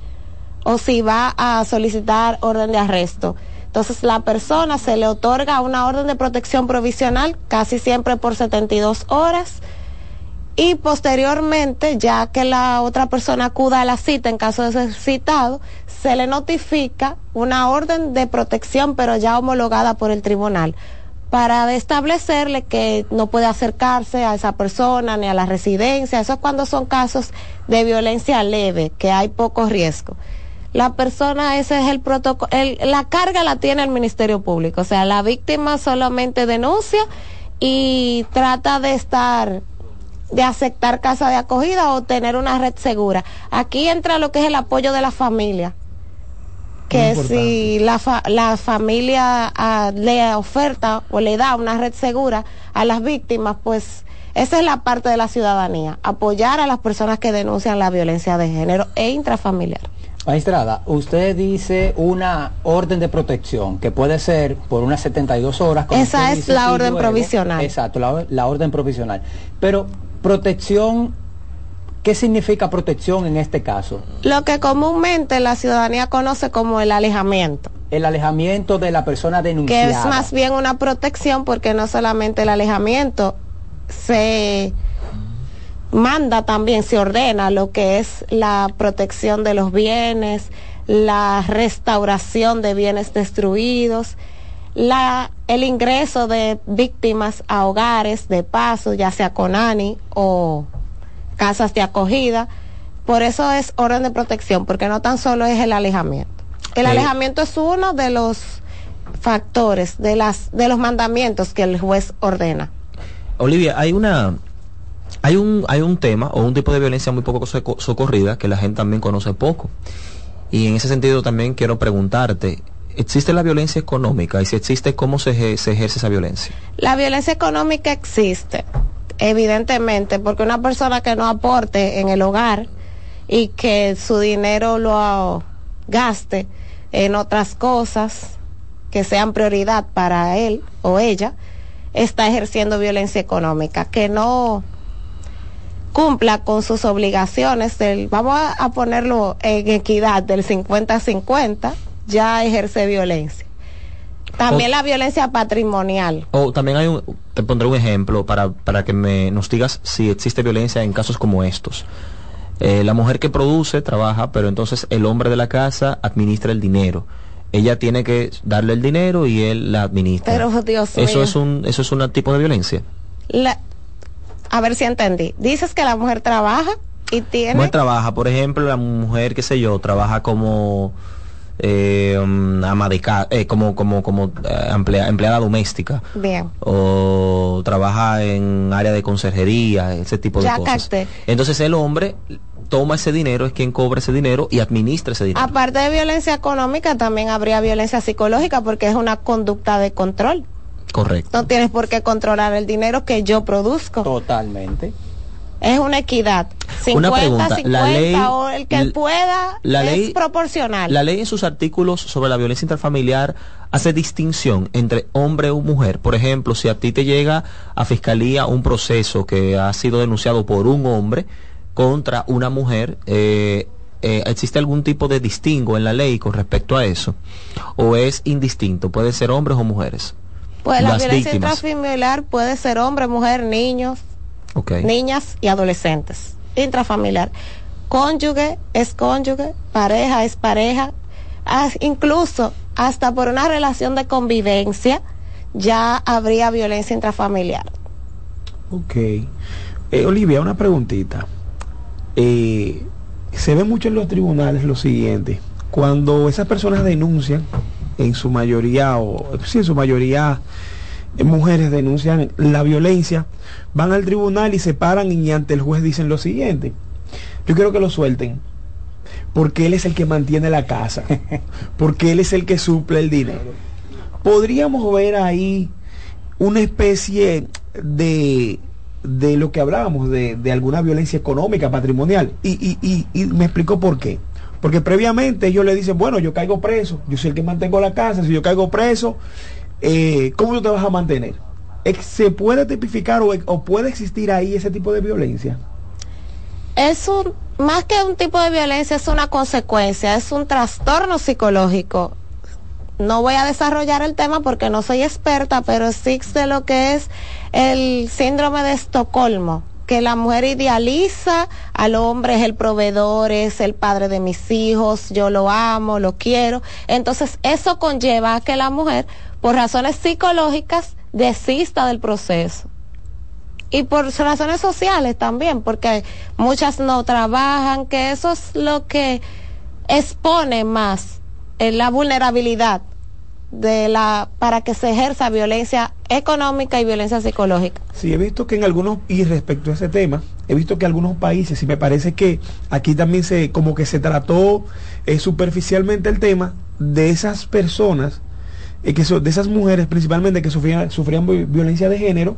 o si va a solicitar orden de arresto. Entonces la persona se le otorga una orden de protección provisional casi siempre por 72 horas y posteriormente, ya que la otra persona acuda a la cita en caso de ser citado, se le notifica una orden de protección, pero ya homologada por el tribunal, para establecerle que no puede acercarse a esa persona ni a la residencia. Eso es cuando son casos de violencia leve, que hay poco riesgo. La persona, ese es el protocolo, la carga la tiene el Ministerio Público, o sea, la víctima solamente denuncia y trata de estar de aceptar casa de acogida o tener una red segura. Aquí entra lo que es el apoyo de la familia. Que si la, fa- la familia ah, le oferta o le da una red segura a las víctimas, pues esa es la parte de la ciudadanía, apoyar a las personas que denuncian la violencia de género e intrafamiliar. Magistrada, usted dice una orden de protección que puede ser por unas 72 horas. como Esa es dice, la orden provisional. Exacto, la, la orden provisional. Pero protección, ¿qué significa protección en este caso? Lo que comúnmente la ciudadanía conoce como el alejamiento. El alejamiento de la persona que denunciada. es más bien una protección porque no solamente el alejamiento se manda también, se ordena lo que es la protección de los bienes, la restauración de bienes destruidos, la, el ingreso de víctimas a hogares de paso, ya sea con ANI o casas de acogida. Por eso es orden de protección, porque no tan solo es el alejamiento. El alejamiento es uno de los factores, de, las, de los mandamientos que el juez ordena. Olivia, hay una hay un hay un tema o un tipo de violencia muy poco soco- socorrida que la gente también conoce poco. Y en ese sentido también quiero preguntarte, ¿existe la violencia económica? Y si existe, ¿cómo se, se ejerce esa violencia? La violencia económica existe. evidentemente, porque una persona que no aporte en el hogar y que su dinero lo gaste en otras cosas que sean prioridad para él o ella, está ejerciendo violencia económica, que no cumpla con sus obligaciones del, vamos a ponerlo en equidad, del 50-50, ya ejerce violencia. También O- la violencia patrimonial. O también hay un, te pondré un ejemplo para, para que me, nos digas si existe violencia en casos como estos. Eh, la mujer que produce trabaja, pero entonces el hombre de la casa administra el dinero. Ella tiene que darle el dinero y él la administra. Pero, Dios eso mío. es un eso es un tipo de violencia. La- a ver si entendí. Dices que la mujer trabaja y tiene... mujer trabaja, por ejemplo, la mujer, qué sé yo, trabaja como eh, um, ama de ca- eh, como como como eh, emplea- empleada doméstica Bien. o trabaja en área de conserjería, ese tipo de cosas. capté. Entonces el hombre toma ese dinero, es quien cobra ese dinero y administra ese dinero. Aparte de violencia económica, también habría violencia psicológica porque es una conducta de control. Correcto. No tienes por qué controlar el dinero que yo produzco. Totalmente. Es una equidad. 50, Una pregunta, 50 la ley- o el que pueda la es ley- proporcional. La ley en sus artículos sobre la violencia intrafamiliar hace distinción entre hombre o mujer. Por ejemplo, si a ti te llega a fiscalía un proceso que ha sido denunciado por un hombre contra una mujer, eh, eh, ¿existe algún tipo de distingo en la ley con respecto a eso? ¿O es indistinto? Puede ser hombres o mujeres. pues la violencia víctimas. intrafamiliar puede ser hombre, mujer, niños, Ok. niñas y adolescentes. Intrafamiliar. Cónyuge es cónyuge, pareja es pareja, incluso hasta por una relación de convivencia ya habría violencia intrafamiliar. Ok. Eh, Olivia, una preguntita. Eh, se ve mucho en los tribunales lo siguiente. Cuando esas personas denuncian, en su mayoría, o sí, en su mayoría, mujeres denuncian la violencia, van al tribunal y se paran y ante el juez dicen lo siguiente. Yo quiero que lo suelten. Porque él es el que mantiene la casa. Porque él es el que suple el dinero. Podríamos ver ahí una especie de, de lo que hablábamos, de, de alguna violencia económica, patrimonial. Y, y, y, y me explicó por qué. Porque previamente ellos le dicen, bueno, yo caigo preso, yo soy el que mantengo la casa, si yo caigo preso, eh, ¿cómo tú te vas a mantener? ¿Se puede tipificar o, o puede existir ahí ese tipo de violencia? Es un, más que un tipo de violencia, es una consecuencia, es un trastorno psicológico. No voy a desarrollar el tema porque no soy experta, pero existe lo que es el síndrome de Estocolmo, que la mujer idealiza al hombre, es el proveedor, es el padre de mis hijos, yo lo amo, lo quiero. Entonces eso conlleva a que la mujer, por razones psicológicas, desista del proceso y por razones sociales también, porque muchas no trabajan, que eso es lo que expone más eh, la vulnerabilidad de la para que se ejerza violencia económica y violencia psicológica. Sí, he visto que en algunos, y respecto a ese tema, he visto que algunos países, y me parece que aquí también se, como que se trató eh, superficialmente el tema de esas personas, eh, que son, de esas mujeres principalmente que sufrían, sufrían vi- violencia de género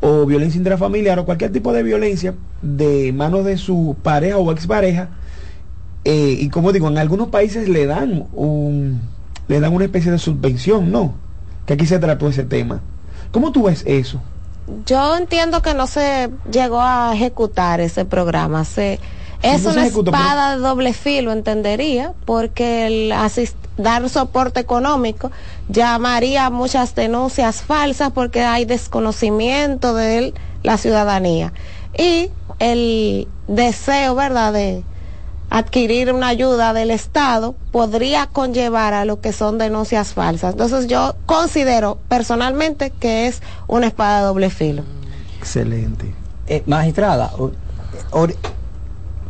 o violencia intrafamiliar o cualquier tipo de violencia de manos de su pareja o expareja. eh, y como digo, en algunos países le dan un, le dan una especie de subvención, ¿no? Que aquí se trató ese tema. ¿Cómo tú ves eso? Yo entiendo que no se llegó a ejecutar ese programa. Se, es una espada de doble filo, entendería, porque el dar soporte económico llamaría a muchas denuncias falsas porque hay desconocimiento de él, la ciudadanía. Y el deseo, ¿verdad?, de adquirir una ayuda del Estado podría conllevar a lo que son denuncias falsas. Entonces yo considero personalmente que es una espada de doble filo. Excelente. Eh, magistrada, or-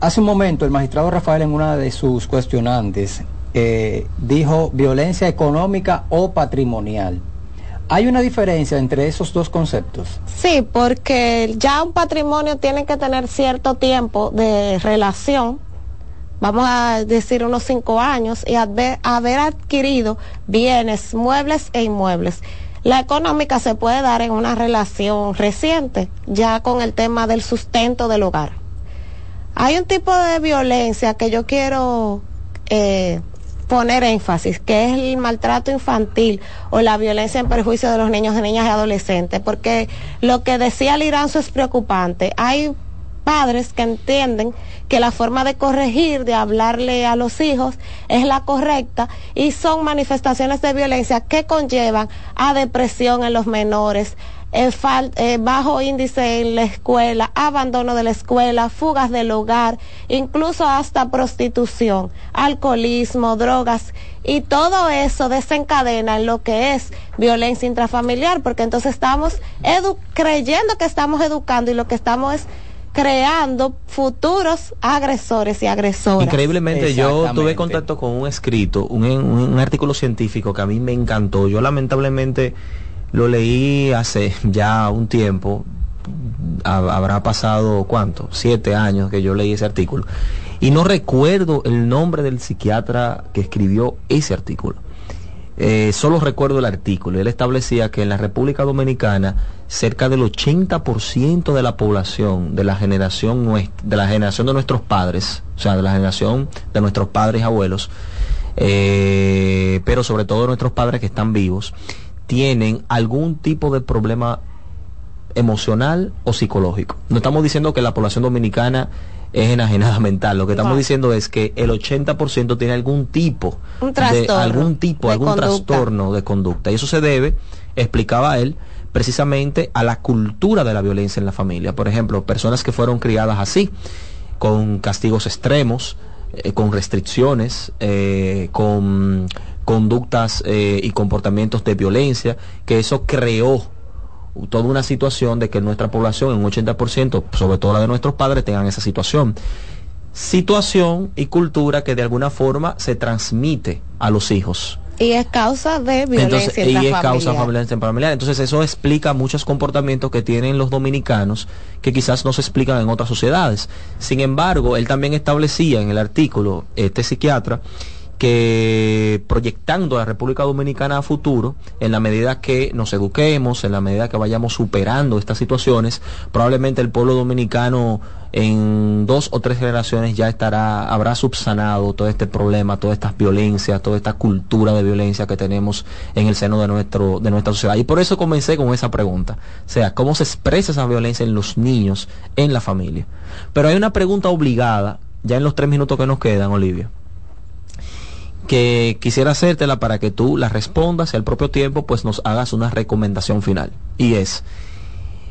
hace un momento el magistrado Rafael en una de sus cuestionantes eh, dijo violencia económica o patrimonial. ¿Hay una diferencia entre esos dos conceptos? Sí, porque ya un patrimonio tiene que tener cierto tiempo de relación, vamos a decir unos cinco años, y haber, haber adquirido bienes, muebles e inmuebles. La económica se puede dar en una relación reciente, ya con el tema del sustento del hogar. Hay un tipo de violencia que yo quiero eh, poner énfasis, que es el maltrato infantil o la violencia en perjuicio de los niños, niñas y adolescentes, porque lo que decía Liranzo es preocupante. Hay padres que entienden que la forma de corregir, de hablarle a los hijos es la correcta y son manifestaciones de violencia que conllevan a depresión en los menores, eh, fal- eh, bajo índice en la escuela, abandono de la escuela, fugas del hogar, incluso hasta prostitución, alcoholismo, drogas y todo eso desencadena en lo que es violencia intrafamiliar, porque entonces estamos edu- creyendo que estamos educando y lo que estamos es creando futuros agresores y agresoras. Increíblemente yo tuve contacto con un escrito, un, un- un artículo científico que a mí me encantó. Yo lamentablemente lo leí hace ya un tiempo. Ha- Habrá pasado cuánto, siete años que yo leí ese artículo. Y no recuerdo el nombre del psiquiatra que escribió ese artículo. Eh, solo recuerdo el artículo. Él establecía que en la República Dominicana cerca del 80% de la población de la generación nues- de la generación de nuestros padres, o sea, de la generación de nuestros padres y abuelos, eh, pero sobre todo nuestros padres que están vivos, tienen algún tipo de problema emocional o psicológico. No estamos diciendo que la población dominicana es enajenada mental, lo que estamos No. diciendo es que el 80% tiene algún tipo Un de algún tipo, de algún conducta. trastorno de conducta. Y eso se debe, explicaba él, precisamente a la cultura de la violencia en la familia. Por ejemplo, personas que fueron criadas así, con castigos extremos, eh, con restricciones, eh, con conductas eh, y comportamientos de violencia, que eso creó toda una situación de que nuestra población, en un 80%, sobre todo la de nuestros padres, tengan esa situación. Situación y cultura que de alguna forma se transmite a los hijos. Y es causa de violencia Entonces, y es causa de violencia familiar. Entonces eso explica muchos comportamientos que tienen los dominicanos que quizás no se explican en otras sociedades. Sin embargo, él también establecía en el artículo, este psiquiatra, que proyectando a la República Dominicana a futuro, en la medida que nos eduquemos, en la medida que vayamos superando estas situaciones, probablemente el pueblo dominicano en dos o tres generaciones ya estará, habrá subsanado todo este problema, todas estas violencias, toda esta cultura de violencia que tenemos en el seno de nuestro, de nuestra sociedad. Y por eso comencé con esa pregunta. O sea, ¿cómo se expresa esa violencia en los niños, en la familia? Pero hay una pregunta obligada, ya en los tres minutos que nos quedan, Olivia que quisiera hacértela para que tú la respondas y al propio tiempo pues nos hagas una recomendación final. Y es,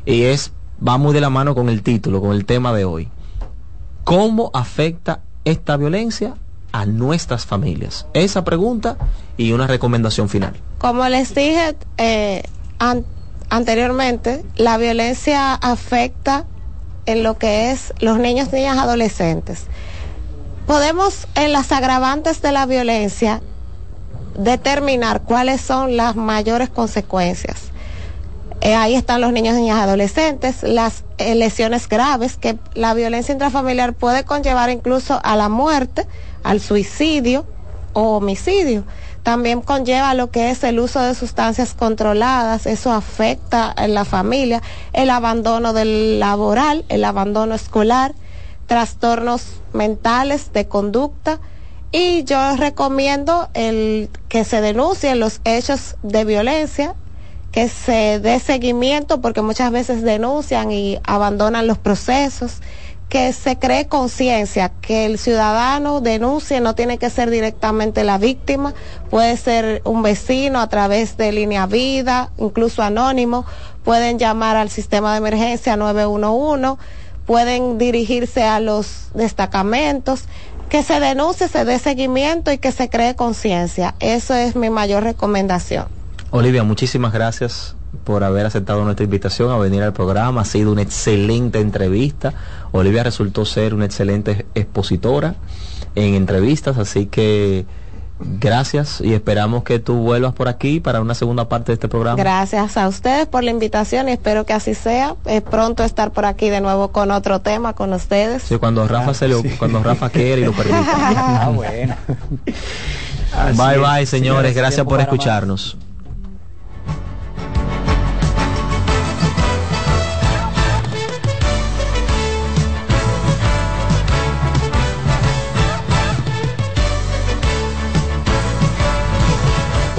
y es, va muy de la mano con el título, con el tema de hoy. ¿Cómo afecta esta violencia a nuestras familias? Esa pregunta y una recomendación final. Como les dije eh, an- anteriormente, la violencia afecta en lo que es los niños, niñas, adolescentes. Podemos en las agravantes de la violencia determinar cuáles son las mayores consecuencias. Eh, ahí están los niños, niñas, adolescentes, las eh, lesiones graves que la violencia intrafamiliar puede conllevar incluso a la muerte, al suicidio o homicidio. También conlleva lo que es el uso de sustancias controladas, eso afecta en la familia, el abandono del laboral, el abandono escolar, trastornos mentales de conducta y yo recomiendo el que se denuncien los hechos de violencia que se dé seguimiento porque muchas veces denuncian y abandonan los procesos, que se cree conciencia, que el ciudadano denuncie, no tiene que ser directamente la víctima, puede ser un vecino a través de línea vida, incluso anónimo, pueden llamar al sistema de emergencia 911, pueden dirigirse a los destacamentos, que se denuncie, se dé seguimiento y que se cree conciencia. Eso es mi mayor recomendación. Olivia, muchísimas gracias por haber aceptado nuestra invitación a venir al programa. Ha sido una excelente entrevista. Olivia resultó ser una excelente expositora en entrevistas, así que gracias y esperamos que tú vuelvas por aquí para una segunda parte de este programa. Gracias a ustedes por la invitación y espero que así sea. Es pronto estar por aquí de nuevo con otro tema con ustedes. Sí, cuando Rafa se lo, cuando Rafa quiere y lo permite. Ah, bueno. bye Así bye, es, señores, gracias por más.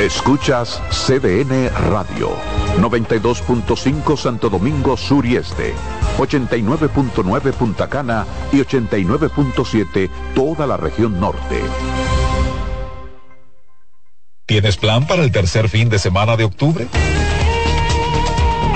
Escuchas CDN Radio, 92.5 Santo Domingo Sur y Este, 89.9 Punta Cana y 89.7 toda la región norte. ¿Tienes plan para el tercer fin de semana de octubre?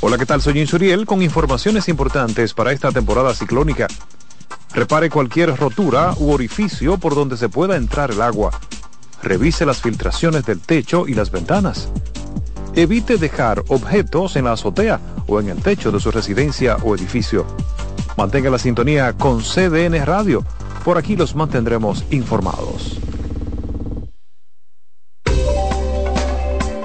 Hola, ¿qué tal? Soy Insuriel con informaciones importantes para esta temporada ciclónica. Repare cualquier rotura u orificio por donde se pueda entrar el agua. Revise las filtraciones del techo y las ventanas. Evite dejar objetos en la azotea o en el techo de su residencia o edificio. Mantenga la sintonía con CDN Radio. Por aquí los mantendremos informados.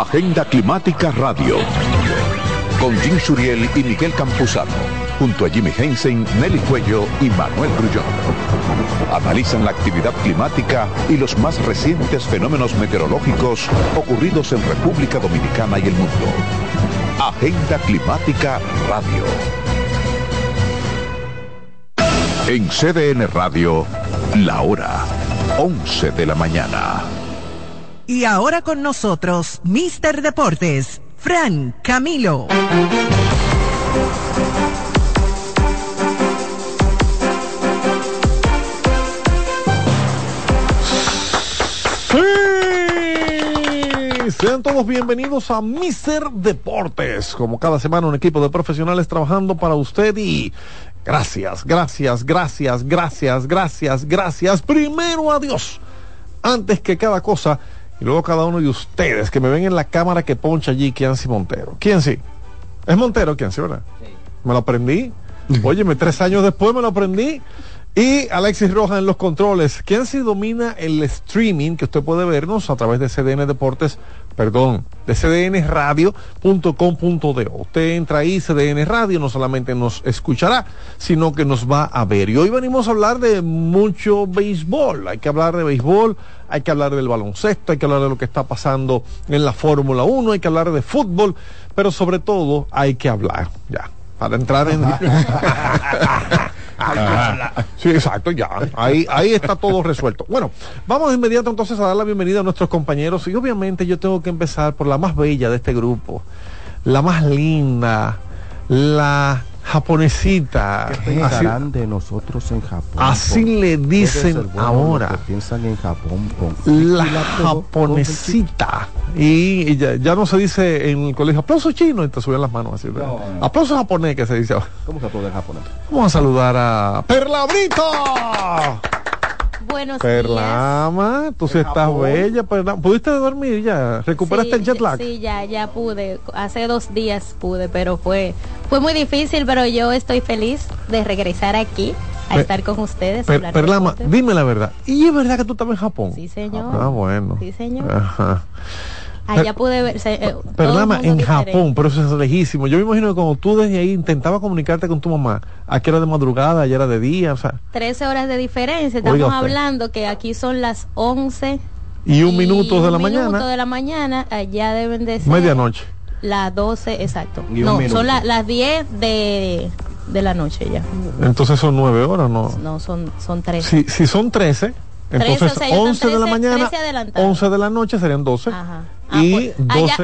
Agenda Climática Radio. Con Jim Suriel y Miguel Campuzano junto a Jimmy Hensen, Nelly Cuello y Manuel Grullón. Analizan la actividad climática y los más recientes fenómenos meteorológicos ocurridos en República Dominicana y el mundo. Agenda Climática Radio. En CDN Radio, la hora 11 de la mañana. Y ahora con nosotros, Mister Deportes, Fran Camilo. Sí, sean todos bienvenidos a Mister Deportes. Como cada semana un equipo de profesionales trabajando para usted y gracias, gracias, gracias, gracias, gracias, gracias. Primero a Dios, antes que cada cosa y luego cada uno de ustedes que me ven en la cámara que poncha allí, Kianci Montero. ¿Quién sí? Es Montero, Kianci, ¿verdad? Sí. Me lo aprendí. Óyeme, tres años después me lo aprendí. Y Alexis Rojas en los controles. ¿Quién sí domina el streaming que usted puede vernos a través de CDN Deportes? Perdón, de cdnradio.com.de. Usted entra ahí, CDN Radio, no solamente nos escuchará, sino que nos va a ver. Y hoy venimos a hablar de mucho béisbol. Hay que hablar de béisbol, hay que hablar del baloncesto, hay que hablar de lo que está pasando en la Fórmula 1, hay que hablar de fútbol, pero sobre todo hay que hablar, ya, para entrar en... sí, exacto, ya. Ahí, ahí está todo resuelto. Bueno, vamos de inmediato entonces a dar la bienvenida a nuestros compañeros. Y obviamente yo tengo que empezar por la más bella de este grupo, la más linda, la japonesita. ¿Qué pensarán de nosotros en Japón? Así le dicen ahora. piensan en Japón con la japonesita. Y, y ya, ya, no se dice en el colegio aplauso chino y te suben las manos así. No, no. Aplauso japonés que se dice ahora. ¿Cómo que aplauso japonés? Vamos a saludar a Perlabrito. Buenos Perlama, días. tú sí estás Japón. bella, Perlama. ¿Pudiste dormir ya? ¿Recuperaste sí, el jet lag? Sí, ya, ya pude. Hace dos días pude, pero fue, fue muy difícil, pero yo estoy feliz de regresar aquí a estar con ustedes. Per Perlama, dime la verdad. ¿Y es verdad que tú estabas en Japón? Sí, señor. Ah, bueno. Sí, señor. Ajá. Allá pude ver. Se, eh, Perlama, en diferente. Japón, pero eso es lejísimo. Yo me imagino que cuando tú desde ahí intentabas comunicarte con tu mamá, aquí era de madrugada, allá era de día, o sea. 13 horas de diferencia. Estamos hablando que aquí son las 11. Y un minuto de la un mañana. minuto de la mañana, allá deben de ser. Medianoche. Las 12, exacto. No, son la, las 10 de, de la noche ya. Entonces son 9 horas, ¿no? No, son, son 13. Si, si son 13, entonces 13, o sea, 11 de la mañana, 11 de la noche serían 12. Ajá. Ah, y pues,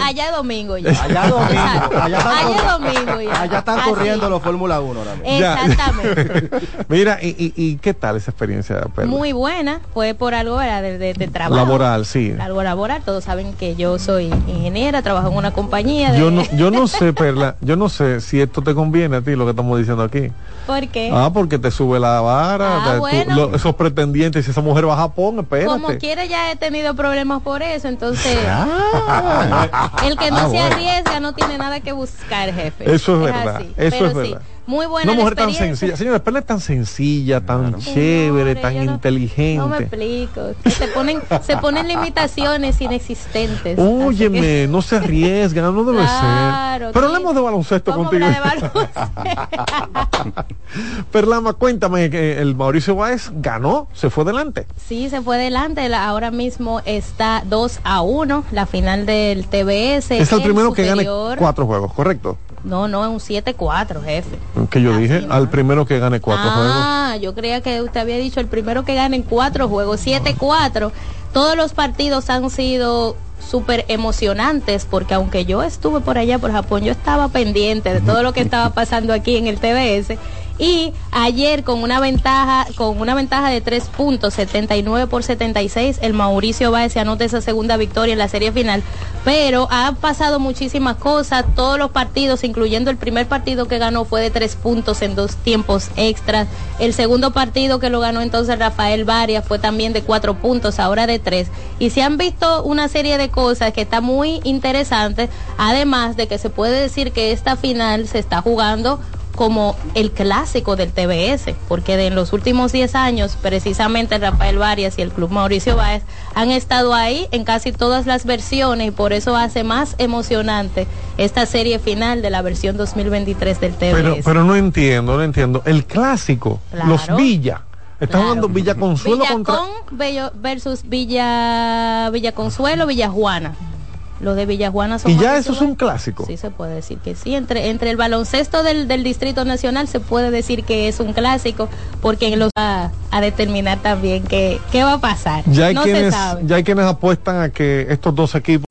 allá, domingo ya. Allá domingo. allá, están allá es domingo ya. Allá están Así. corriendo los Fórmula 1 ahora mismo. Exactamente. Mira, y, y, y, qué tal esa experiencia? Muy buena. Fue por algo. De, de, de, trabajo. Laboral, sí. Algo laboral. Todos saben que yo soy ingeniera, trabajo en una compañía. De... Yo, no, yo no sé, Perla, yo no sé si esto te conviene a ti, lo que estamos diciendo aquí. ¿Por qué? Ah, porque te sube la vara. Ah, de, bueno. tú, lo, esos pretendientes, si esa mujer va a Japón, espérate. Como quiera ya he tenido problemas por eso, entonces... Ah, el que no ah, se bueno. arriesga no tiene nada que buscar, jefe. Eso es, es verdad. Así. Eso Pero es sí, verdad. Muy buena Una mujer tan sencilla. Señora, Perla es tan sencilla, tan claro. chévere, tan inteligente. No me explico. Se ponen, se ponen limitaciones inexistentes. Óyeme, que... no se arriesgan, no debe claro, ser. Pero hablemos de baloncesto contigo. De baloncesto? Perlama, cuéntame que el Mauricio Báez ganó, se fue adelante. Sí, se fue adelante. Ahora mismo está 2 a 1, la final del TBS. Es el, el primero superior. que gane cuatro juegos, ¿correcto? No, no, es un 7-4, jefe. Que yo Así dije, no. al primero que gane cuatro ah, juegos. Ah, yo creía que usted había dicho el primero que gane cuatro juegos, 7-4. Todos los partidos han sido súper emocionantes porque aunque yo estuve por allá por Japón, yo estaba pendiente de todo lo que estaba pasando aquí en el TBS y ayer con una ventaja con una ventaja de 3 puntos 79 por 76 el Mauricio Báez se anota esa segunda victoria en la serie final. Pero han pasado muchísimas cosas todos los partidos incluyendo el primer partido que ganó fue de 3 puntos en dos tiempos extras. El segundo partido que lo ganó entonces Rafael Varias fue también de 4 puntos ahora de 3 y se han visto una serie de cosas que está muy interesante además de que se puede decir que esta final se está jugando como el clásico del TBS, porque de en los últimos 10 años, precisamente Rafael Varias y el Club Mauricio Báez han estado ahí en casi todas las versiones y por eso hace más emocionante esta serie final de la versión 2023 del TBS. Pero, pero no entiendo, no entiendo. El clásico, los Villa. Están jugando Villa Consuelo Villacón contra. Versus Villa Villa Consuelo, Villa Juana. Los de Villa Juana son Y ya eso es un clásico. Sí, se puede decir que sí. Entre, entre el baloncesto del, del Distrito Nacional se puede decir que es un clásico, porque los va a determinar también qué, qué va a pasar. Ya hay, no se quienes, sabe. ya hay quienes apuestan a que estos dos equipos